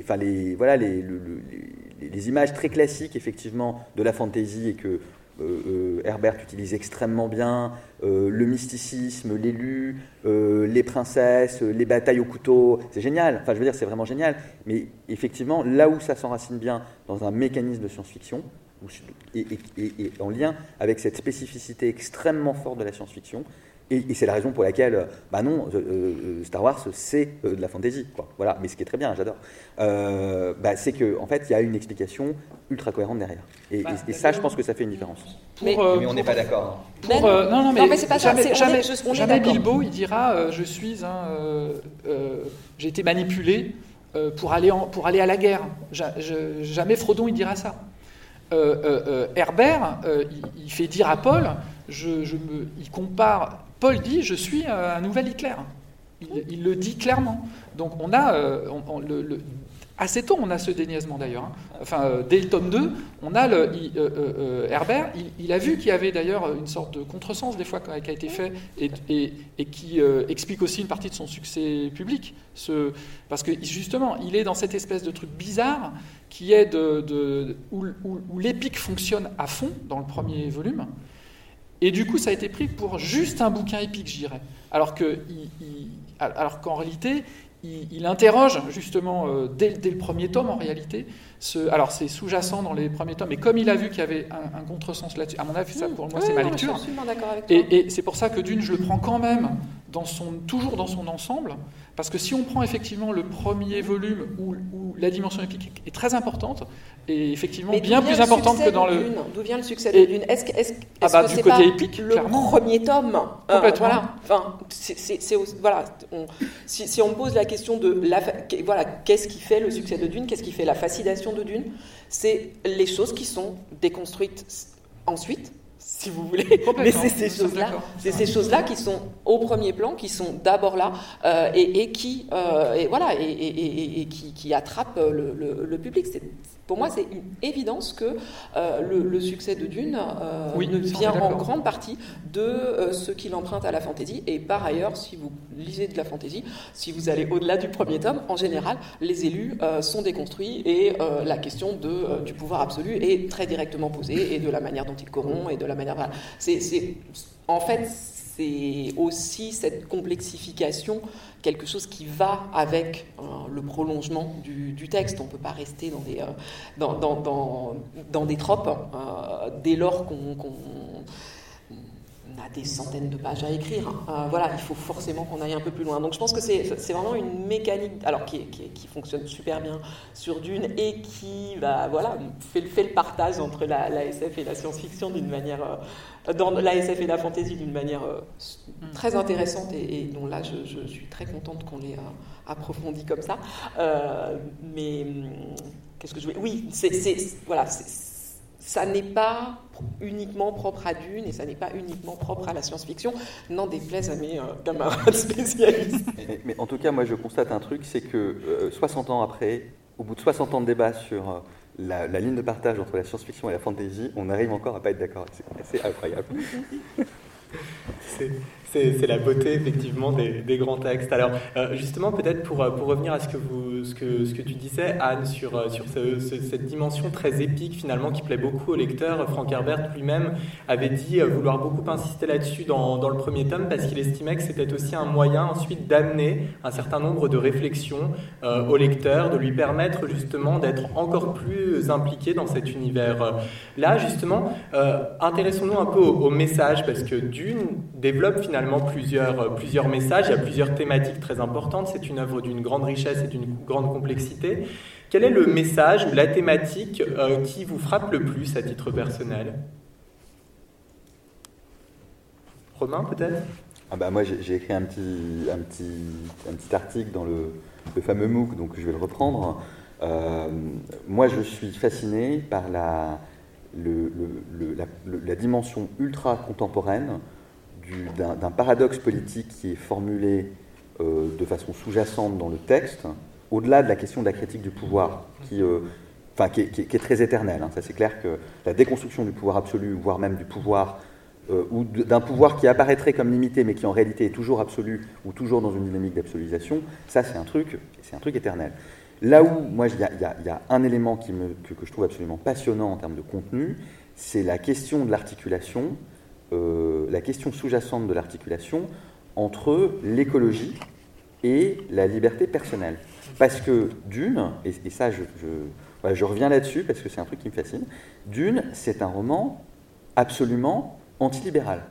enfin les, voilà, les, les, images très classiques, effectivement, de la fantaisie et que euh, euh, Herbert utilise extrêmement bien, euh, le mysticisme, l'élu, les princesses, les batailles au couteau, c'est génial, enfin je veux dire c'est vraiment génial, mais effectivement là où ça s'enracine bien dans un mécanisme de science-fiction, et, en lien avec cette spécificité extrêmement forte de la science-fiction. Et, c'est la raison pour laquelle, bah non, euh, euh, Star Wars, c'est euh, de la fantasy. Quoi. Voilà, mais ce qui est très bien, j'adore. Bah, c'est qu'en en fait, il y a une explication ultra cohérente derrière. Et, bah, ça, je pense que ça fait une différence. mais, on n'est pas d'accord. non, non, mais, c'est pas jamais, jamais, jamais Bilbo, il dira Je suis un. J'ai été manipulé pour, aller pour aller à la guerre. jamais Frodon, il dira ça. Euh, euh, euh, Herbert, il, fait dire à Paul, je, il compare, Paul dit, je suis un nouvel Hitler. Il, le dit clairement. Donc on a, assez tôt, on a ce déniaisement d'ailleurs. Hein. Enfin, euh, dès le tome 2, on a le, euh, euh, Herbert, il, a vu qu'il y avait d'ailleurs une sorte de contresens des fois qui a été fait et, qui explique aussi une partie de son succès public. Ce, parce que justement, il est dans cette espèce de truc bizarre qui est où, l'épique fonctionne à fond dans le premier volume. Et du coup, ça a été pris pour juste un bouquin épique, je dirais. Alors qu'en réalité, il, interroge justement euh, dès, le premier tome en réalité. Ce, alors c'est sous-jacent dans les premiers tomes, mais comme il a vu qu'il y avait un, contresens là-dessus, à mon avis, ça pour moi c'est ma lecture. Et, et c'est pour ça que d'une, je le prends quand même dans son, toujours dans son ensemble, parce que si on prend effectivement le premier volume où, la dimension épique est très importante, et effectivement bien plus importante que dans le. D'où vient le succès de Dune? Est-ce est ah bah, que c'est pas épique, le premier tome? Euh, Voilà. Enfin, c'est, voilà. si, si, on pose la question de la, voilà, qu'est-ce qui fait le succès de Dune? Qu'est-ce qui fait la fascination de Dune C'est les choses qui sont déconstruites ensuite si vous voulez. Mais c'est ces choses-là, c'est ces choses-là qui sont au premier plan, qui sont d'abord là euh, et, qui, euh, et voilà, et, qui, qui, attrapent le, le, le public. Pour moi, c'est une évidence que euh, le, succès de Dune euh, vient en grande partie de euh, ce qu'il emprunte à la fantaisie. Et par ailleurs, si vous lisez de la fantaisie, si vous allez au-delà du premier tome, en général, les élus sont déconstruits et la question de, du pouvoir absolu est très directement posée et de la manière dont il corrompt et de la manière. c'est, en fait, c'est aussi cette complexification, quelque chose qui va avec euh, le prolongement du, texte. On ne peut pas rester dans des, euh, dans, dans, dans, des tropes euh, dès lors qu'on des centaines de pages à écrire. Euh, voilà, il faut forcément qu'on aille un peu plus loin. Donc je pense que c'est vraiment une mécanique, alors qui, qui, fonctionne super bien sur Dune et qui voilà, fait, fait, le partage entre la, SF et la science-fiction d'une manière, euh, dans la SF et la fantasy d'une manière euh, très intéressante et, dont là je, suis très contente qu'on l'ait approfondi comme ça. mais hum, qu'est-ce que je voulais Oui, c'est voilà, ça n'est pas uniquement propre à Dune et ça n'est pas uniquement propre à la science-fiction, n'en déplaise à mes euh, camarades spécialistes. Mais, en tout cas, moi je constate un truc, c'est que 60 euh, ans après, au bout de 60 ans de débat sur euh, la, ligne de partage entre la science-fiction et la fantasy, on arrive encore à pas être d'accord. C'est assez incroyable. C'est la beauté effectivement des, grands textes. Alors euh, justement peut-être pour, pour revenir à ce que, vous, ce que, ce que tu disais Anne sur, euh, sur cette dimension très épique finalement qui plaît beaucoup au lecteur, Frank Herbert lui-même avait dit euh, vouloir beaucoup insister là-dessus dans, dans, le premier tome parce qu'il estimait que c'était aussi un moyen ensuite d'amener un certain nombre de réflexions au lecteur, de lui permettre justement d'être encore plus impliqué dans cet univers. Là justement, intéressons-nous un peu au, au message parce que Dune développe finalement plusieurs, euh, plusieurs messages, il y a plusieurs thématiques très importantes, c'est une œuvre d'une grande richesse et d'une grande complexité. Quel est le message ou la thématique euh, qui vous frappe le plus à titre personnel? Romain, peut-être? Ah bah moi j'ai écrit un petit, article dans le, fameux MOOC, donc je vais le reprendre. Euh, moi je suis fasciné par la dimension ultra contemporaine d'un paradoxe politique qui est formulé euh, de façon sous-jacente dans le texte, au-delà de la question de la critique du pouvoir, qui, euh, qui, est, très éternelle. Hein. Ça, c'est clair que la déconstruction du pouvoir absolu, voire même du pouvoir, euh, ou d'un pouvoir qui apparaîtrait comme limité, mais qui en réalité est toujours absolu, ou toujours dans une dynamique d'absolutisation, ça, c'est un truc, c'est un truc éternel. Là où, moi, il y, a un élément que, je trouve absolument passionnant en termes de contenu, c'est la question de l'articulation euh, la question sous-jacente de l'articulation entre l'écologie et la liberté personnelle. Parce que Dune, et, ça je, je, reviens là-dessus parce que c'est un truc qui me fascine, Dune, c'est un roman absolument antilibéral.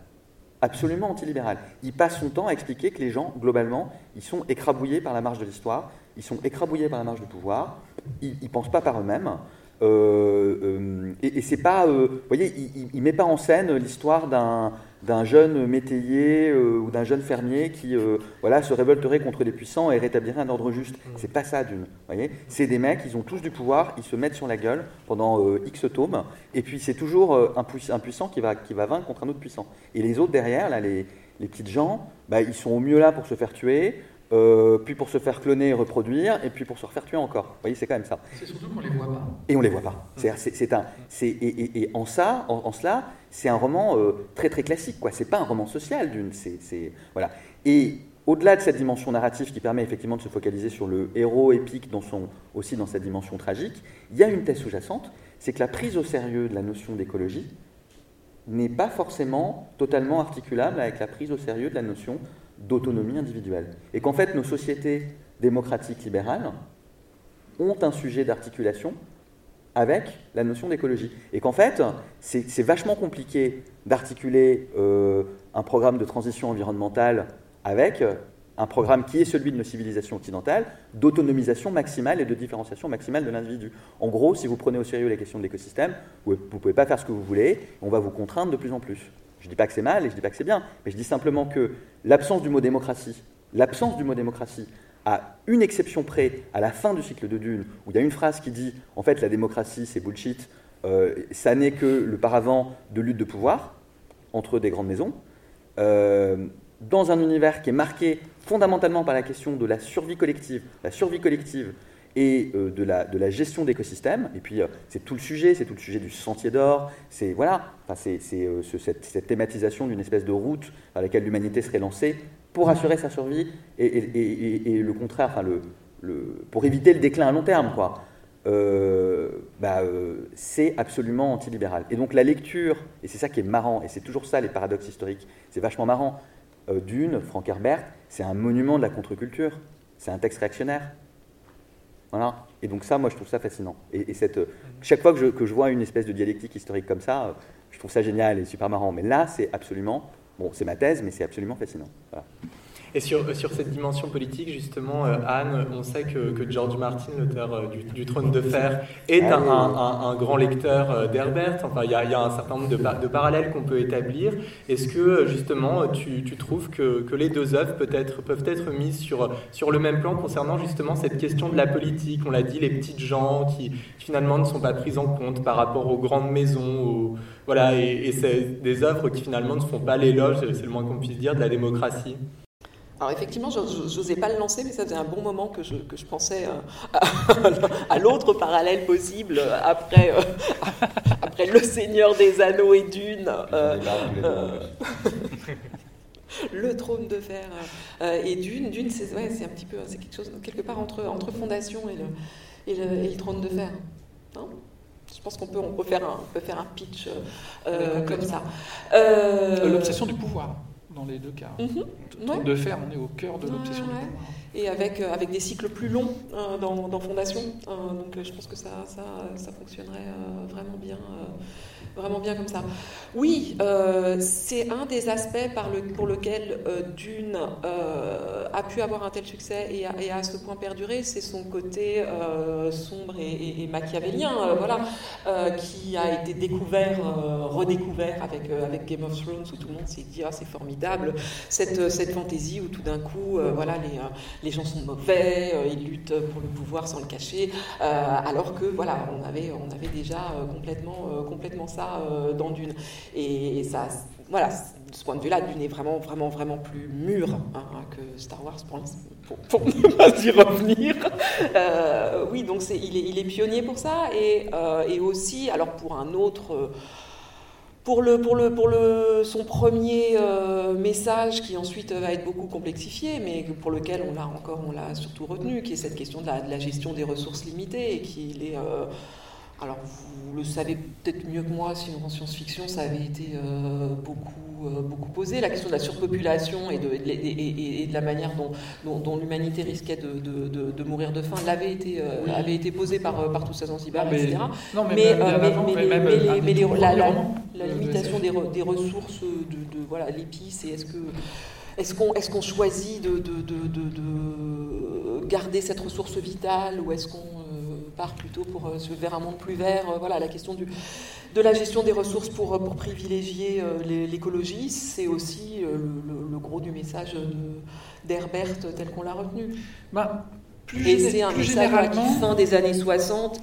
Absolument antilibéral. Il passe son temps à expliquer que les gens, globalement, ils sont écrabouillés par la marge de l'histoire, ils sont écrabouillés par la marge du pouvoir, ils ne pensent pas par eux-mêmes, euh, euh, et, c'est pas, euh, vous voyez, il, ne met pas en scène l'histoire d'un jeune métayer ou d'un jeune fermier qui voilà, se révolterait contre les puissants et rétablirait un ordre juste. Mm. C'est pas ça, d'une. voyez C'est des mecs, ils ont tous du pouvoir, ils se mettent sur la gueule pendant X tomes, et puis c'est toujours un, puissant qui va, qui va vaincre contre un autre puissant. Et les autres derrière, là, les, les petites gens, bah, ils sont au mieux là pour se faire tuer, euh, puis pour se faire cloner et reproduire, et puis pour se refaire tuer encore. Vous voyez, c'est quand même ça. C'est surtout qu'on les voit pas. Et on les voit pas. C'est, un, c'est, et, et, en ça, en, cela, c'est un roman euh, très très classique. Quoi. C'est pas un roman social d'une. C'est, voilà. Et au-delà de cette dimension narrative qui permet effectivement de se focaliser sur le héros épique dans son, aussi dans cette dimension tragique, il y a une thèse sous-jacente, c'est que la prise au sérieux de la notion d'écologie n'est pas forcément totalement articulable avec la prise au sérieux de la notion d'autonomie individuelle. Et qu'en fait, nos sociétés démocratiques libérales ont un sujet d'articulation avec la notion d'écologie. Et qu'en fait, c'est vachement compliqué d'articuler euh, un programme de transition environnementale avec un programme qui est celui de nos civilisations occidentales, d'autonomisation maximale et de différenciation maximale de l'individu. En gros, si vous prenez au sérieux la question de l'écosystème, vous ne pouvez pas faire ce que vous voulez, on va vous contraindre de plus en plus. Je ne dis pas que c'est mal et je ne dis pas que c'est bien, mais je dis simplement que l'absence du mot démocratie, l'absence du mot démocratie, à une exception près, à la fin du cycle de Dune, où il y a une phrase qui dit en fait la démocratie c'est bullshit, euh, ça n'est que le paravent de lutte de pouvoir entre des grandes maisons, euh, dans un univers qui est marqué fondamentalement par la question de la survie collective, la survie collective et euh, de, la, de, la, gestion d'écosystèmes. Et puis, euh, c'est tout le sujet, c'est tout le sujet du sentier d'or, c'est voilà, enfin, c'est euh, cette, cette, thématisation d'une espèce de route par laquelle l'humanité serait lancée pour assurer sa survie et, et, et, le contraire, enfin, le, le, pour éviter le déclin à long terme, quoi. Bah, c'est absolument antilibéral. Et donc la lecture, et c'est ça qui est marrant, et c'est toujours ça les paradoxes historiques, c'est vachement marrant. Dune, Frank Herbert, c'est un monument de la contre-culture, c'est un texte réactionnaire. Voilà. Et donc ça, moi, je trouve ça fascinant. Et, euh, chaque fois que je, vois une espèce de dialectique historique comme ça, euh, je trouve ça génial et super marrant. Mais là, c'est absolument Bon, c'est ma thèse, mais c'est absolument fascinant. Et sur, sur cette dimension politique, justement, euh, Anne, on sait que, que George Martin, l'auteur euh, du, du, Trône de Fer, est un, un, un grand lecteur euh, d'Herbert. Enfin, il y, y, a un certain nombre de, de parallèles qu'on peut établir. Est-ce que, justement, tu, tu trouves que, que, les deux œuvres peut être, peuvent être mises sur, sur le même plan concernant, justement, cette question de la politique? On l'a dit, les petites gens qui, finalement, ne sont pas prises en compte par rapport aux grandes maisons, aux, voilà, et, et c'est des œuvres qui, finalement, ne font pas l'éloge, c'est le moins qu'on puisse dire, de la démocratie alors effectivement, je n'osais pas le lancer, mais ça faisait un bon moment que je, que je pensais euh, à, à l'autre parallèle possible après, euh, après Le Seigneur des Anneaux et Dune. Euh, le trône de fer et Dune. Dune, c'est ouais, un petit peu, c'est quelque chose quelque part entre, entre Fondation et le, et le, et le trône de fer. Non je pense qu'on peut, on peut, faire un, on peut faire un pitch comme ça. L'obsession du pouvoir dans les deux cas. Mm -hmm. ouais. De faire, on est au cœur de l'obsession ouais, ouais. Et avec, euh, avec des cycles plus longs euh, dans, dans, Fondation. Euh, donc je pense que ça, ça, ça fonctionnerait vraiment bien vraiment bien comme ça. Oui, euh, c'est un des aspects pour lequel euh, Dune euh, a pu avoir un tel succès et à ce point perduré, c'est son côté euh, sombre et, et, machiavélien, euh, voilà, euh, qui a été découvert, redécouvert avec, avec Game of Thrones, où tout le monde s'est dit ah, c'est formidable, cette, cette fantaisie où tout d'un coup, voilà, les, les gens sont mauvais, ils luttent pour le pouvoir sans le cacher, alors que voilà, on avait, on avait déjà complètement, complètement ça euh, dans Dune. Et, ça, voilà, de ce point de vue-là, Dune est vraiment, vraiment, vraiment plus mûr hein, que Star Wars pour, ne pas y revenir. Euh, oui, donc c'est, il, est, il est pionnier pour ça. Et, euh, et aussi, alors pour un autre pour, le, pour, le, pour le, son premier euh, message, qui ensuite va être beaucoup complexifié, mais pour lequel on l'a encore, on l'a surtout retenu, qui est cette question de la, gestion des ressources limitées, et qu'il est euh, alors, vous le savez peut-être mieux que moi, sinon en science-fiction, ça avait été euh, beaucoup, euh, beaucoup posé. La question de la surpopulation et de, et, et, et de la manière dont, dont, dont l'humanité risquait de, de, mourir de faim l'avait été, euh, oui. avait été posée par, par Toussaint Zanzibar, non, mais, etc. Non, mais, euh, la, la, la, limitation des, re, des ressources de, voilà, l'épice, et est-ce que est-ce qu'on est qu choisit de, de, de, de, garder cette ressource vitale ou est-ce qu'on part plutôt pour euh, vers un monde plus vert. Euh, voilà, la question du, de la gestion des ressources pour, pour privilégier euh, l'écologie, c'est aussi le, le, gros du message d'Herbert tel qu'on l'a retenu. Plus Et c'est un message qui, fin des années 60,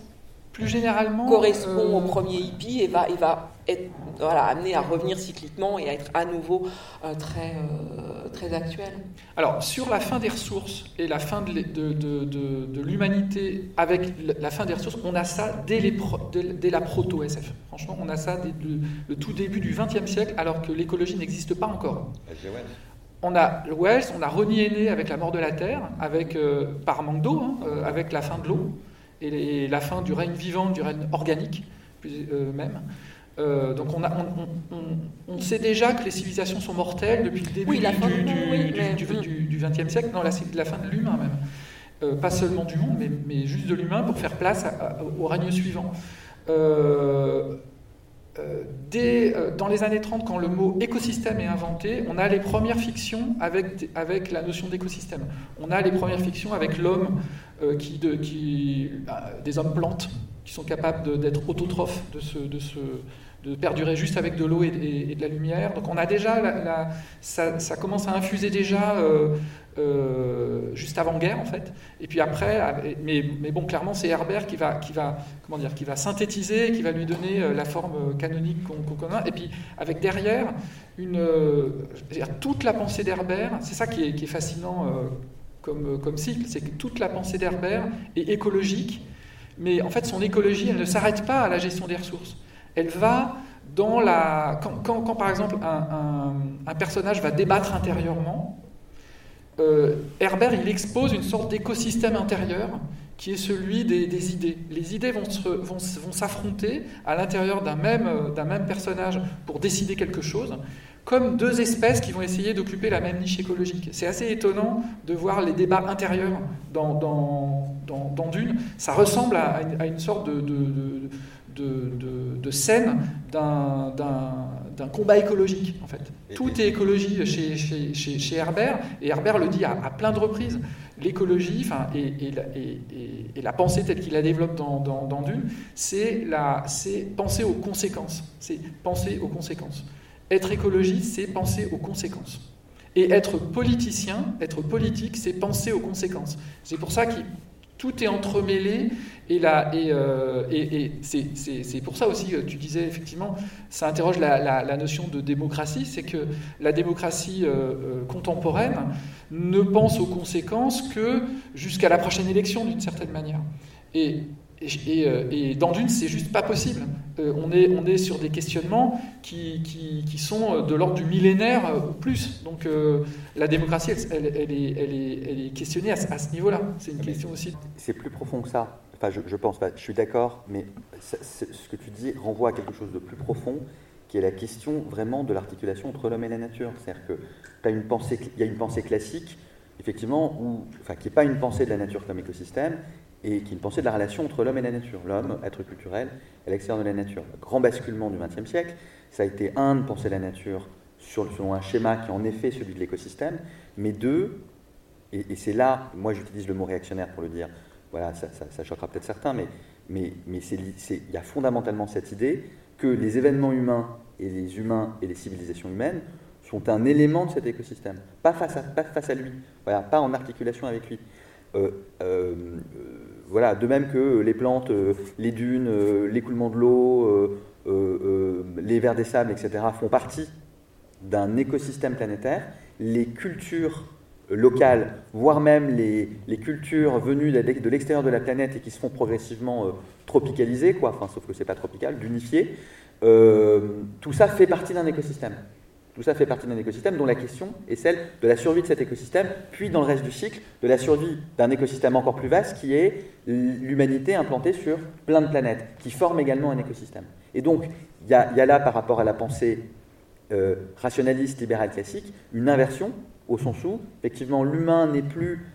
plus généralement, correspond euh... au premier hippie et va, et va être voilà, amené à revenir cycliquement et à être à nouveau euh, très, euh, très actuel. Alors, sur la fin des ressources et la fin de, de, de, de l'humanité avec la fin des ressources, on a ça dès, les pro, dès, dès la proto-SF. Franchement, on a ça dès le, le tout début du XXe siècle, alors que l'écologie n'existe pas encore. On a Wells, on a René Aîné avec la mort de la Terre, avec, euh, par manque d'eau, hein, avec la fin de l'eau et la fin du règne vivant, du règne organique euh, même. Euh, donc on, a, on, on, on, sait déjà que les civilisations sont mortelles depuis le début oui, du, XXe siècle, non, la, la fin de l'humain même. Euh, pas seulement du monde, mais, mais juste de l'humain pour faire place à, à, au règne suivant. Euh, Dès, dans les années 30, quand le mot écosystème est inventé, on a les premières fictions avec, avec la notion d'écosystème. On a les premières fictions avec l'homme qui, de, qui euh, des hommes plantes qui sont capables d'être autotrophes, de, se, de, se, de perdurer juste avec de l'eau et, de la lumière. Donc on a déjà, ça, commence à infuser déjà euh, euh, juste avant guerre en fait. Et puis après, mais, mais bon, clairement c'est Herbert qui va, qui va, comment dire, qui va synthétiser, qui va lui donner la forme canonique qu'on qu connaît. Et puis avec derrière une, toute la pensée d'Herbert, c'est ça qui est, qui est fascinant comme, comme cycle, c'est que toute la pensée d'Herbert est écologique, mais en fait son écologie, elle ne s'arrête pas à la gestion des ressources. Elle va dans la... Quand, par exemple un, un, personnage va débattre intérieurement, euh, Herbert il expose une sorte d'écosystème intérieur qui est celui des, des, idées. Les idées vont, se, vont, vont s'affronter à l'intérieur d'un même, même personnage pour décider quelque chose comme deux espèces qui vont essayer d'occuper la même niche écologique. C'est assez étonnant de voir les débats intérieurs dans, dans, dans, Dune. Ça ressemble à, à une, sorte de, de, de, de scène d'un combat écologique, en fait. Tout est écologie chez, chez, chez, Herbert, et Herbert le dit à, plein de reprises. L'écologie, enfin, et, et, et, la pensée telle qu'il la développe dans, dans, dans Dune, c'est penser aux conséquences. C'est penser aux conséquences. Être écologiste, c'est penser aux conséquences. Et être politicien, être politique, c'est penser aux conséquences. C'est pour ça que tout est entremêlé. Et, euh, c'est pour ça aussi, tu disais effectivement, ça interroge la, notion de démocratie, c'est que la démocratie euh, euh, contemporaine ne pense aux conséquences que jusqu'à la prochaine élection, d'une certaine manière. Et, euh, et, dans Dune, c'est juste pas possible. Euh, on, est, on est sur des questionnements qui, qui, sont euh, de l'ordre du millénaire ou plus. Donc la démocratie, elle, elle, est, elle, est, elle, est, questionnée à, ce niveau-là. C'est une question aussi. C'est plus profond que ça. Enfin, je, je pense pas. Je suis d'accord, mais ce que tu dis renvoie à quelque chose de plus profond, qui est la question vraiment de l'articulation entre l'homme et la nature. C'est-à-dire que il y a une pensée classique, effectivement, où, enfin, qui n'est pas une pensée de la nature comme écosystème, et qui est une pensée de la relation entre l'homme et la nature, l'homme, être culturel, à l'extérieur de la nature. Le grand basculement du XXe siècle, ça a été un, de penser la nature selon un schéma qui est en effet celui de l'écosystème, mais deux, et, c'est là, moi j'utilise le mot réactionnaire pour le dire, voilà, ça, choquera peut-être certains, mais, mais, mais il y a fondamentalement cette idée que les événements humains et les humains et les civilisations humaines sont un élément de cet écosystème, pas face à, pas face à lui, voilà, pas en articulation avec lui. Euh, euh, voilà, de même que les plantes, euh, les dunes, l'écoulement de l'eau, les vers des sables, etc., font partie d'un écosystème planétaire, les cultures locales, voire même les, cultures venues de l'extérieur de la planète et qui se font progressivement tropicaliser, quoi, enfin, sauf que c'est pas tropical, d'unifier, tout ça fait partie d'un écosystème. Tout ça fait partie d'un écosystème dont la question est celle de la survie de cet écosystème, puis dans le reste du cycle, de la survie d'un écosystème encore plus vaste qui est l'humanité implantée sur plein de planètes, qui forment également un écosystème. Et donc, il y, a là, par rapport à la pensée euh, rationaliste, libérale, classique, une inversion, au sens où, effectivement, l'humain n'est plus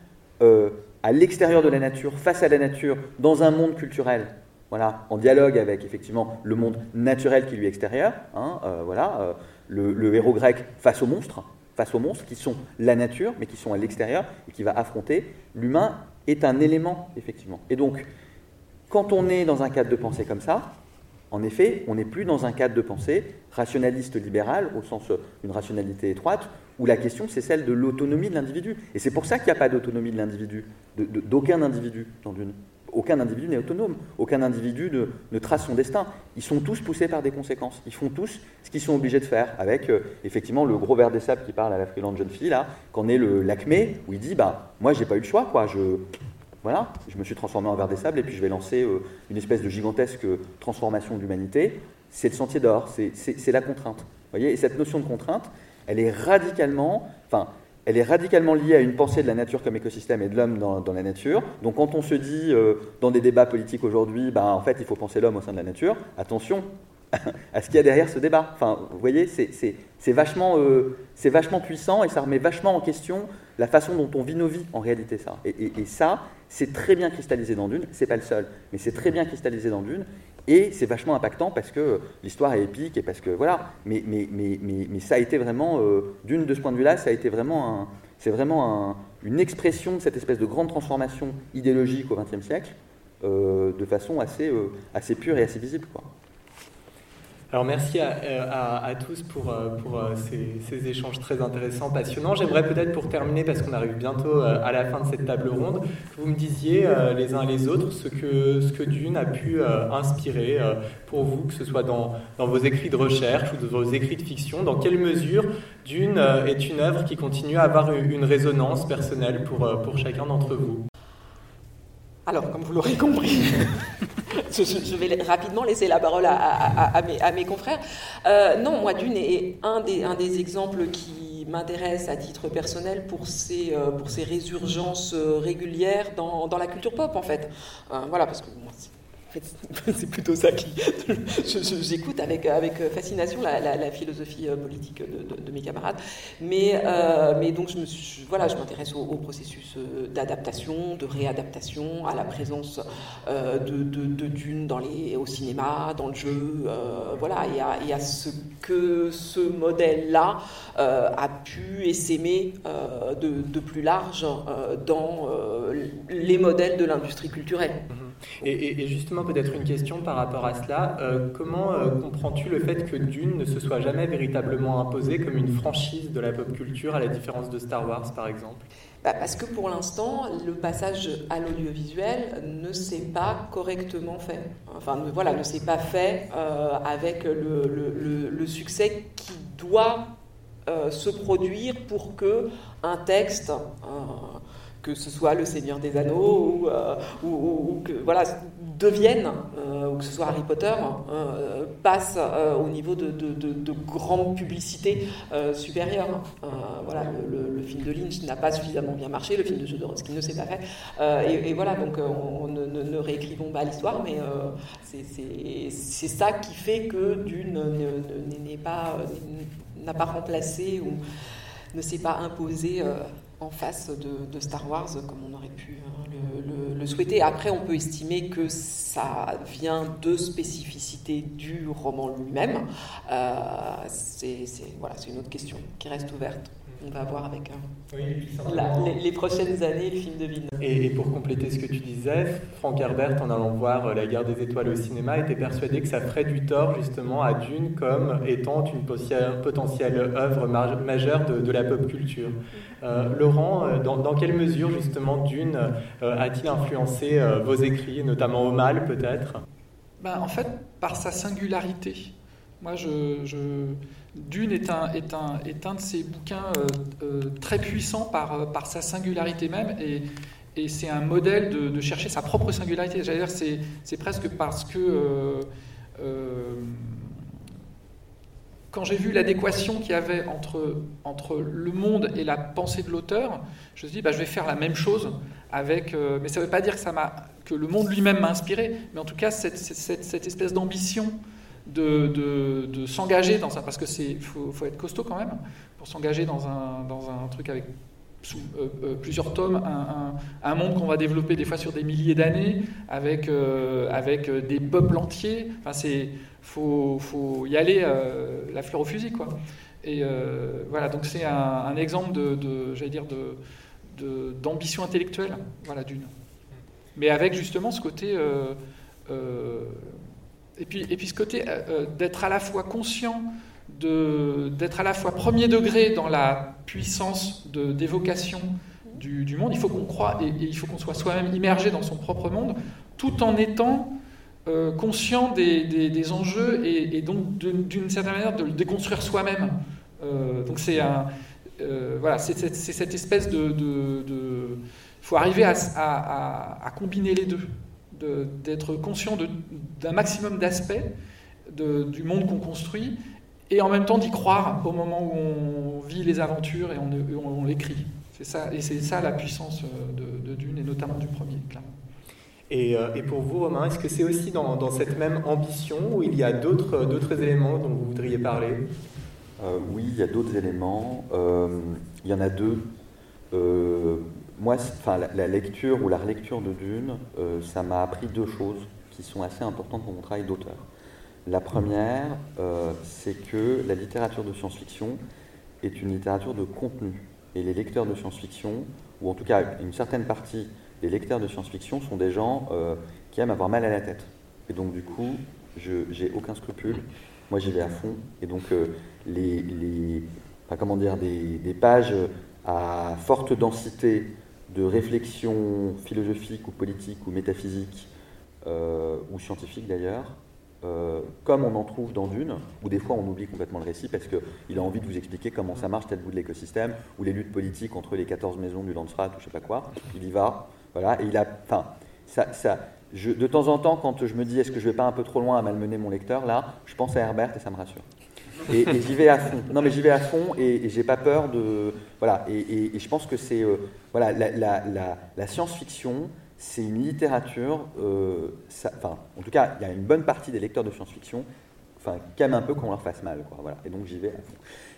euh, à l'extérieur de la nature, face à la nature, dans un monde culturel, voilà, en dialogue avec effectivement le monde naturel qui lui est extérieur, hein, euh, voilà, le, héros grec face aux monstres, face aux monstres qui sont la nature, mais qui sont à l'extérieur et qui va affronter l'humain est un élément, effectivement. Et donc, quand on est dans un cadre de pensée comme ça, en effet, on n'est plus dans un cadre de pensée rationaliste libéral, au sens d'une rationalité étroite, où la question c'est celle de l'autonomie de l'individu. Et c'est pour ça qu'il n'y a pas d'autonomie de l'individu, d'aucun individu dans une aucun individu n'est autonome, aucun individu ne, trace son destin. Ils sont tous poussés par des conséquences. Ils font tous ce qu'ils sont obligés de faire, avec euh, effectivement le gros ver des sables qui parle à la freelance jeune fille, là, qu'en est le l'acmé, où il dit bah, Moi, j'ai pas eu le choix, quoi. Je, voilà, je me suis transformé en ver des sables et puis je vais lancer euh, une espèce de gigantesque transformation de l'humanité. C'est le sentier d'or, c'est la contrainte. Vous voyez et cette notion de contrainte, elle est radicalement. Enfin, elle est radicalement liée à une pensée de la nature comme écosystème et de l'homme dans, la nature. Donc quand on se dit euh, dans des débats politiques aujourd'hui, bah, en fait il faut penser l'homme au sein de la nature, attention à ce qu'il y a derrière ce débat. Enfin, vous voyez, c'est vachement, euh, vachement puissant et ça remet vachement en question la façon dont on vit nos vies en réalité ça. Et, et ça, c'est très bien cristallisé dans Dune, c'est pas le seul, mais c'est très bien cristallisé dans Dune, et c'est vachement impactant parce que l'histoire est épique et parce que voilà. Mais, mais, mais, mais, ça a été vraiment, euh, d'une de ce point de vue-là, ça a été vraiment, c'est vraiment une expression de cette espèce de grande transformation idéologique au XXe siècle, euh, de façon assez, euh, assez pure et assez visible. Quoi. Alors merci à, euh, tous pour, euh, euh, ces, échanges très intéressants, passionnants. J'aimerais peut-être pour terminer, parce qu'on arrive bientôt à la fin de cette table ronde, que vous me disiez les uns les autres ce que, ce que Dune a pu inspirer pour vous, que ce soit dans, vos écrits de recherche ou dans vos écrits de fiction, dans quelle mesure Dune est une œuvre qui continue à avoir une résonance personnelle pour chacun d'entre vous? Alors, comme vous l'aurez compris, je, vais rapidement laisser la parole à, mes, confrères. Euh, non, moi, Dune est un des, exemples qui m'intéresse à titre personnel pour ses, euh, résurgences euh, régulières dans, la culture pop, en fait. voilà, parce que plutôt ça qui. J'écoute avec, avec fascination la, philosophie euh, politique de, mes camarades. Mais, euh, donc, je m'intéresse au, processus euh, d'adaptation, de réadaptation, à la présence de, de, Dune dans les, au cinéma, dans le jeu, voilà, et à, et ce que ce modèle-là a pu essaimer de, plus large dans les modèles de l'industrie culturelle. Et, justement, peut-être une question par rapport à cela. Euh, comment euh, comprends-tu le fait que Dune ne se soit jamais véritablement imposé comme une franchise de la pop culture, à la différence de Star Wars, par exemple? Bah Parce que pour l'instant, le passage à l'audiovisuel ne s'est pas correctement fait. Enfin, voilà, ne s'est pas fait euh, avec le, le, succès qui doit se produire pour que un texte que ce soit Le Seigneur des Anneaux ou, euh, ou, que voilà euh, ou que ce soit Harry Potter, euh, passe au niveau de, de, de, grande publicité supérieure. voilà, le, film de Lynch n'a pas suffisamment bien marché, le film de Jodorowsky ne s'est pas fait. Et, voilà, donc on, ne, ne, réécrivons pas l'histoire, mais c'est ça qui fait que Dune n'est pas n'a pas remplacé ou ne s'est pas imposé en face de, Star Wars comme on aurait pu hein, le, souhaiter. Après, on peut estimer que ça vient de spécificités du roman lui-même. Euh, c'est voilà, une autre question qui reste ouverte on va voir avec les, prochaines années le film de Villeneuve. Et, pour compléter ce que tu disais, Frank Herbert, en allant voir euh, La guerre des étoiles au cinéma, était persuadé que ça ferait du tort justement à Dune comme étant une potentielle œuvre majeure de, la pop culture. Euh, Laurent, euh, dans, quelle mesure justement Dune a-t-il influencé vos écrits, notamment au mal peut-être? Ben, En fait, par sa singularité. Moi, je Dune est un, de ces bouquins euh, euh, très puissants par, euh, par sa singularité même, et, c'est un modèle de, chercher sa propre singularité. J'allais dire, c'est, presque parce que quand j'ai vu l'adéquation qu'il y avait entre, le monde et la pensée de l'auteur, je me suis dit, bah, je vais faire la même chose avec. mais ça ne veut pas dire que, le monde lui-même m'a inspiré, mais en tout cas, cette espèce d'ambition de, s'engager dans ça, parce que c'est faut, faut, être costaud quand même pour s'engager dans un, dans un truc avec euh, euh, plusieurs tomes, un, un, monde qu'on va développer des fois sur des milliers d'années, avec, euh, avec des peuples entiers. Enfin, c'est faut, faut y aller la fleur au fusil, quoi. Et voilà, donc c'est un, exemple de j'allais dire, de, d'ambition intellectuelle, voilà, d'une. Mais avec justement ce côté et puis, ce côté euh, euh, d'être à la fois conscient, d'être à la fois premier degré dans la puissance d'évocation du, monde, il faut qu'on croit et, il faut qu'on soit soi-même immergé dans son propre monde, tout en étant euh, conscient des, enjeux et, donc d'une certaine manière de le déconstruire soi-même. donc c'est voilà, cette espèce de, il faut arriver à combiner les deux d'être conscient d'un maximum d'aspects du monde qu'on construit et en même temps d'y croire au moment où on vit les aventures et on, l'écrit. C'est ça, et c'est ça la puissance euh, de, Dune et notamment du premier, clairement. Et, euh, et, pour vous, Romain, est-ce que c'est aussi dans, cette même ambition où il y a d'autres éléments dont vous voudriez parler? Euh, Oui, il y a d'autres éléments. il y en a deux moi, enfin, la, lecture ou la relecture de Dune, euh, ça m'a appris deux choses qui sont assez importantes pour mon travail d'auteur. La première, euh, c'est que la littérature de science-fiction est une littérature de contenu. Et les lecteurs de science-fiction, ou en tout cas une certaine partie des lecteurs de science-fiction, sont des gens euh, qui aiment avoir mal à la tête. Et donc, du coup, je j'ai aucun scrupule. Moi, j'y vais à fond. Et donc, les, comment dire, des pages à forte densité de réflexion philosophique ou politique ou métaphysique euh, ou scientifique d'ailleurs, euh, comme on en trouve dans Dune, où des fois on oublie complètement le récit parce qu'il a envie de vous expliquer comment ça marche tel bout de l'écosystème, ou les luttes politiques entre les 14 maisons du Landsrat ou je sais pas quoi, il y va, voilà, et il a, enfin, ça, ça de temps en temps, quand je me dis est-ce que je vais pas un peu trop loin à malmener mon lecteur, là, je pense à Herbert et ça me rassure. Et, j'y vais à fond. Non, mais j'y vais à fond et, j'ai pas peur de. Voilà. Et, je pense que c'est. Euh, voilà, la, science-fiction, c'est une littérature, enfin, en tout cas, il y a une bonne partie des lecteurs de science-fiction enfin, qui aiment un peu qu'on leur fasse mal. Voilà. Et donc j'y vais à fond.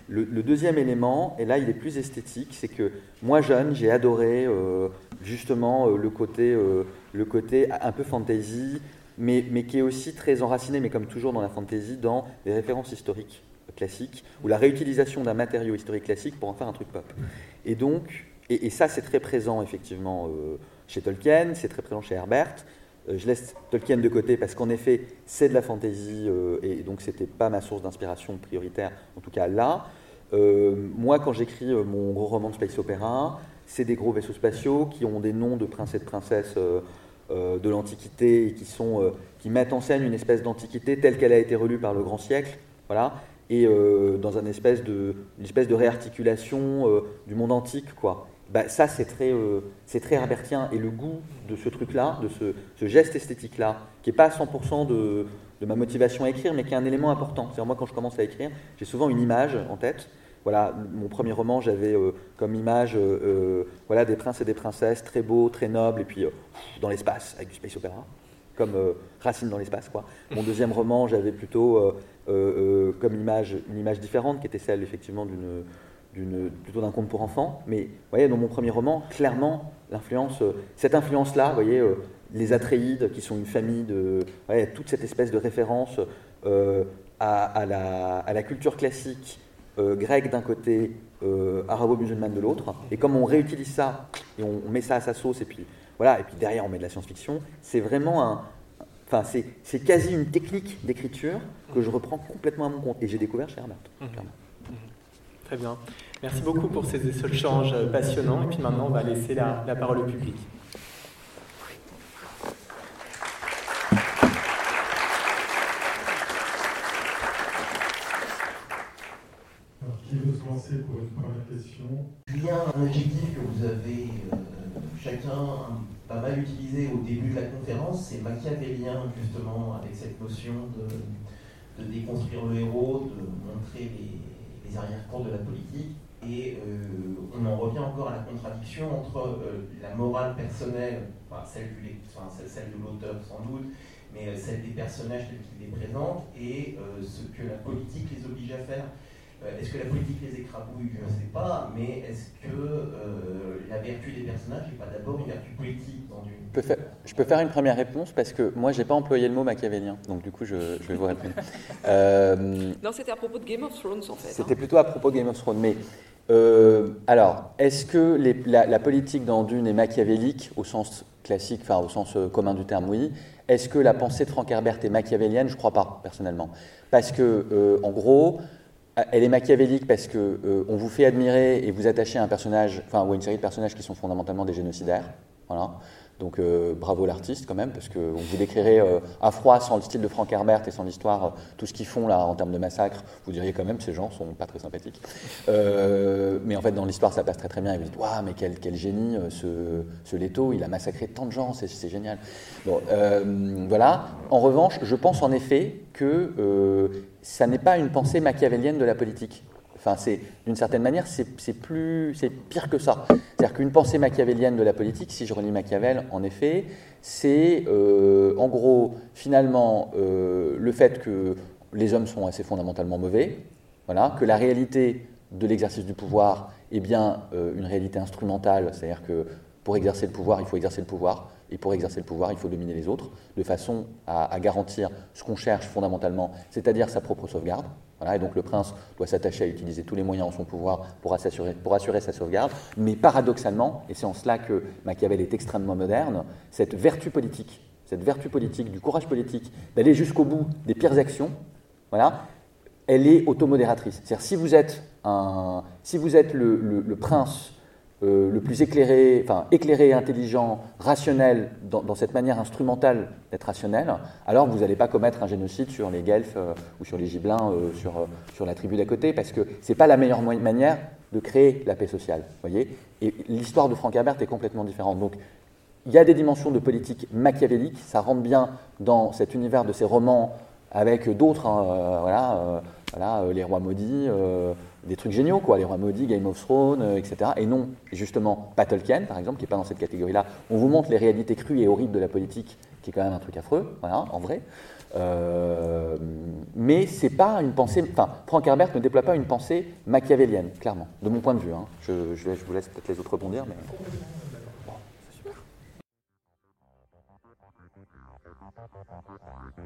Le, deuxième élément, et là il est plus esthétique, c'est que moi jeune, j'ai adoré justement le, côté, le côté un peu fantasy, mais, qui est aussi très enraciné, mais comme toujours dans la fantasy, dans des références historiques classiques, ou la réutilisation d'un matériau historique classique pour en faire un truc pop. Et donc, et, ça c'est très présent effectivement euh, chez Tolkien, c'est très présent chez Herbert. Euh, je laisse Tolkien de côté parce qu'en effet c'est de la fantasy euh, et donc c'était pas ma source d'inspiration prioritaire, en tout cas là. moi quand j'écris mon gros roman de space opéra, c'est des gros vaisseaux spatiaux qui ont des noms de princes et de princesses de l'Antiquité et qui, sont, qui mettent en scène une espèce d'Antiquité telle qu'elle a été relue par le grand siècle. Voilà et euh, dans une espèce de, une espèce de réarticulation euh, du monde antique. Quoi. Bah, ça, c'est très, euh, c'est très herbertien. Et le goût de ce truc-là, de ce, ce geste esthétique-là, qui n'est pas 100% de, de, ma motivation à écrire, mais qui est un élément important. C'est-à-dire, moi, quand je commence à écrire, j'ai souvent une image en tête. Voilà, mon premier roman, j'avais comme image voilà, des princes et des princesses très beaux, très nobles, et puis dans l'espace, avec du space opéra comme Racine dans l'espace. Quoi. Mon deuxième roman, j'avais plutôt euh, euh, comme image, une image différente qui était celle effectivement d'une, plutôt d'un conte pour enfants. Mais vous voyez, dans mon premier roman, clairement, l'influence, euh, cette influence-là, vous voyez, les Atréides, qui sont une famille de, toute cette espèce de référence à, la, culture classique grecque d'un côté, arabo-musulmane de l'autre. Et comme on réutilise ça et on, on, met ça à sa sauce, et puis voilà, et puis derrière on met de la science-fiction, c'est vraiment un, Enfin, c'est quasi une technique d'écriture que je reprends complètement à mon compte. Et j'ai découvert chez Herbert. Mhm. Mhm. Très bien. Merci beaucoup pour ces échanges passionnants. Et puis maintenant, on va laisser la, la parole au public. Alors, qui veut se lancer pour une question Julien, un adjectif que vous avez euh, chacun pas mal utilisé au début de la conférence, c'est machiavélien justement, avec cette notion de, déconstruire le héros, de montrer les, arrière-cours de la politique. Et euh, on en revient encore à la contradiction entre euh, la morale personnelle, celle, de l'auteur sans doute, mais celle des personnages tels qu'ils les présentent, et ce que la politique les oblige à faire. Euh, est-ce que la politique les écrabouille Je ne sais pas, mais est-ce que euh, la vertu des personnages n'est pas d'abord une vertu politique dans une... Je peux, faire, je peux faire une première réponse parce que moi, je n'ai pas employé le mot machiavélien, donc du coup, je, vais vous répondre. Euh, non, c'était à propos de Game of Thrones, en fait. C'était hein. plutôt à propos de Game of Thrones, mais... alors, est-ce que la, la, politique dans Dune est machiavélique au sens classique, enfin au sens commun du terme, oui. Est-ce que la pensée de Frank Herbert est machiavélienne? Je ne crois pas, personnellement. Parce que, en gros, elle est machiavélique parce que euh, on vous fait admirer et vous attacher à un personnage, enfin ou à une série de personnages qui sont fondamentalement des génocidaires. Voilà. Donc euh, bravo l'artiste quand même, parce qu'on vous décrirait euh, à froid sans le style de Frank Herbert et sans l'histoire, tout ce qu'ils font là en termes de massacre, vous diriez quand même ces gens sont pas très sympathiques. mais en fait dans l'histoire ça passe très très bien et vous dites waouh mais quel, quel génie ce, ce Leto, il a massacré tant de gens, c'est génial. Bon, voilà. En revanche, je pense en effet que ça n'est pas une pensée machiavélienne de la politique. Enfin, c'est d'une certaine manière, c'est plus, c'est pire que ça. C'est-à-dire qu'une pensée machiavélienne de la politique, si je relis Machiavel, en effet, c'est euh, en gros finalement euh, le fait que les hommes sont assez fondamentalement mauvais, voilà, que la réalité de l'exercice du pouvoir est bien euh, une réalité instrumentale, c'est-à-dire que pour exercer le pouvoir, il faut exercer le pouvoir, et pour exercer le pouvoir, il faut dominer les autres, de façon à, garantir ce qu'on cherche fondamentalement, c'est-à-dire sa propre sauvegarde. Voilà, et donc le prince doit s'attacher à utiliser tous les moyens en son pouvoir pour assurer, pour assurer sa sauvegarde. Mais paradoxalement, et c'est en cela que Machiavel est extrêmement moderne, cette vertu politique, cette vertu politique, du courage politique, d'aller jusqu'au bout des pires actions, voilà, elle est automodératrice. C'est-à-dire si vous êtes, un, si vous êtes le, le prince euh, le plus éclairé, enfin éclairé, intelligent, rationnel dans, cette manière instrumentale d'être rationnel, alors vous n'allez pas commettre un génocide sur les Guelfes euh, ou sur les Gibelins, euh, sur, sur la tribu d'à côté, parce que ce n'est pas la meilleure manière de créer la paix sociale. Voyez Et l'histoire de Frank Herbert est complètement différente. Donc il y a des dimensions de politique machiavélique, ça rentre bien dans cet univers de ces romans avec d'autres, hein, voilà, voilà, les rois maudits, des trucs géniaux, quoi, les rois maudits, Game of Thrones, euh, etc. Et non, justement, pas Tolkien, par exemple, qui n'est pas dans cette catégorie-là. On vous montre les réalités crues et horribles de la politique, qui est quand même un truc affreux, voilà, en vrai. Euh, mais c'est pas une pensée. Enfin, Frank Herbert ne déploie pas une pensée machiavélienne, clairement, de mon point de vue. hein. Je, je- je vous laisse peut-être les autres rebondir, mais.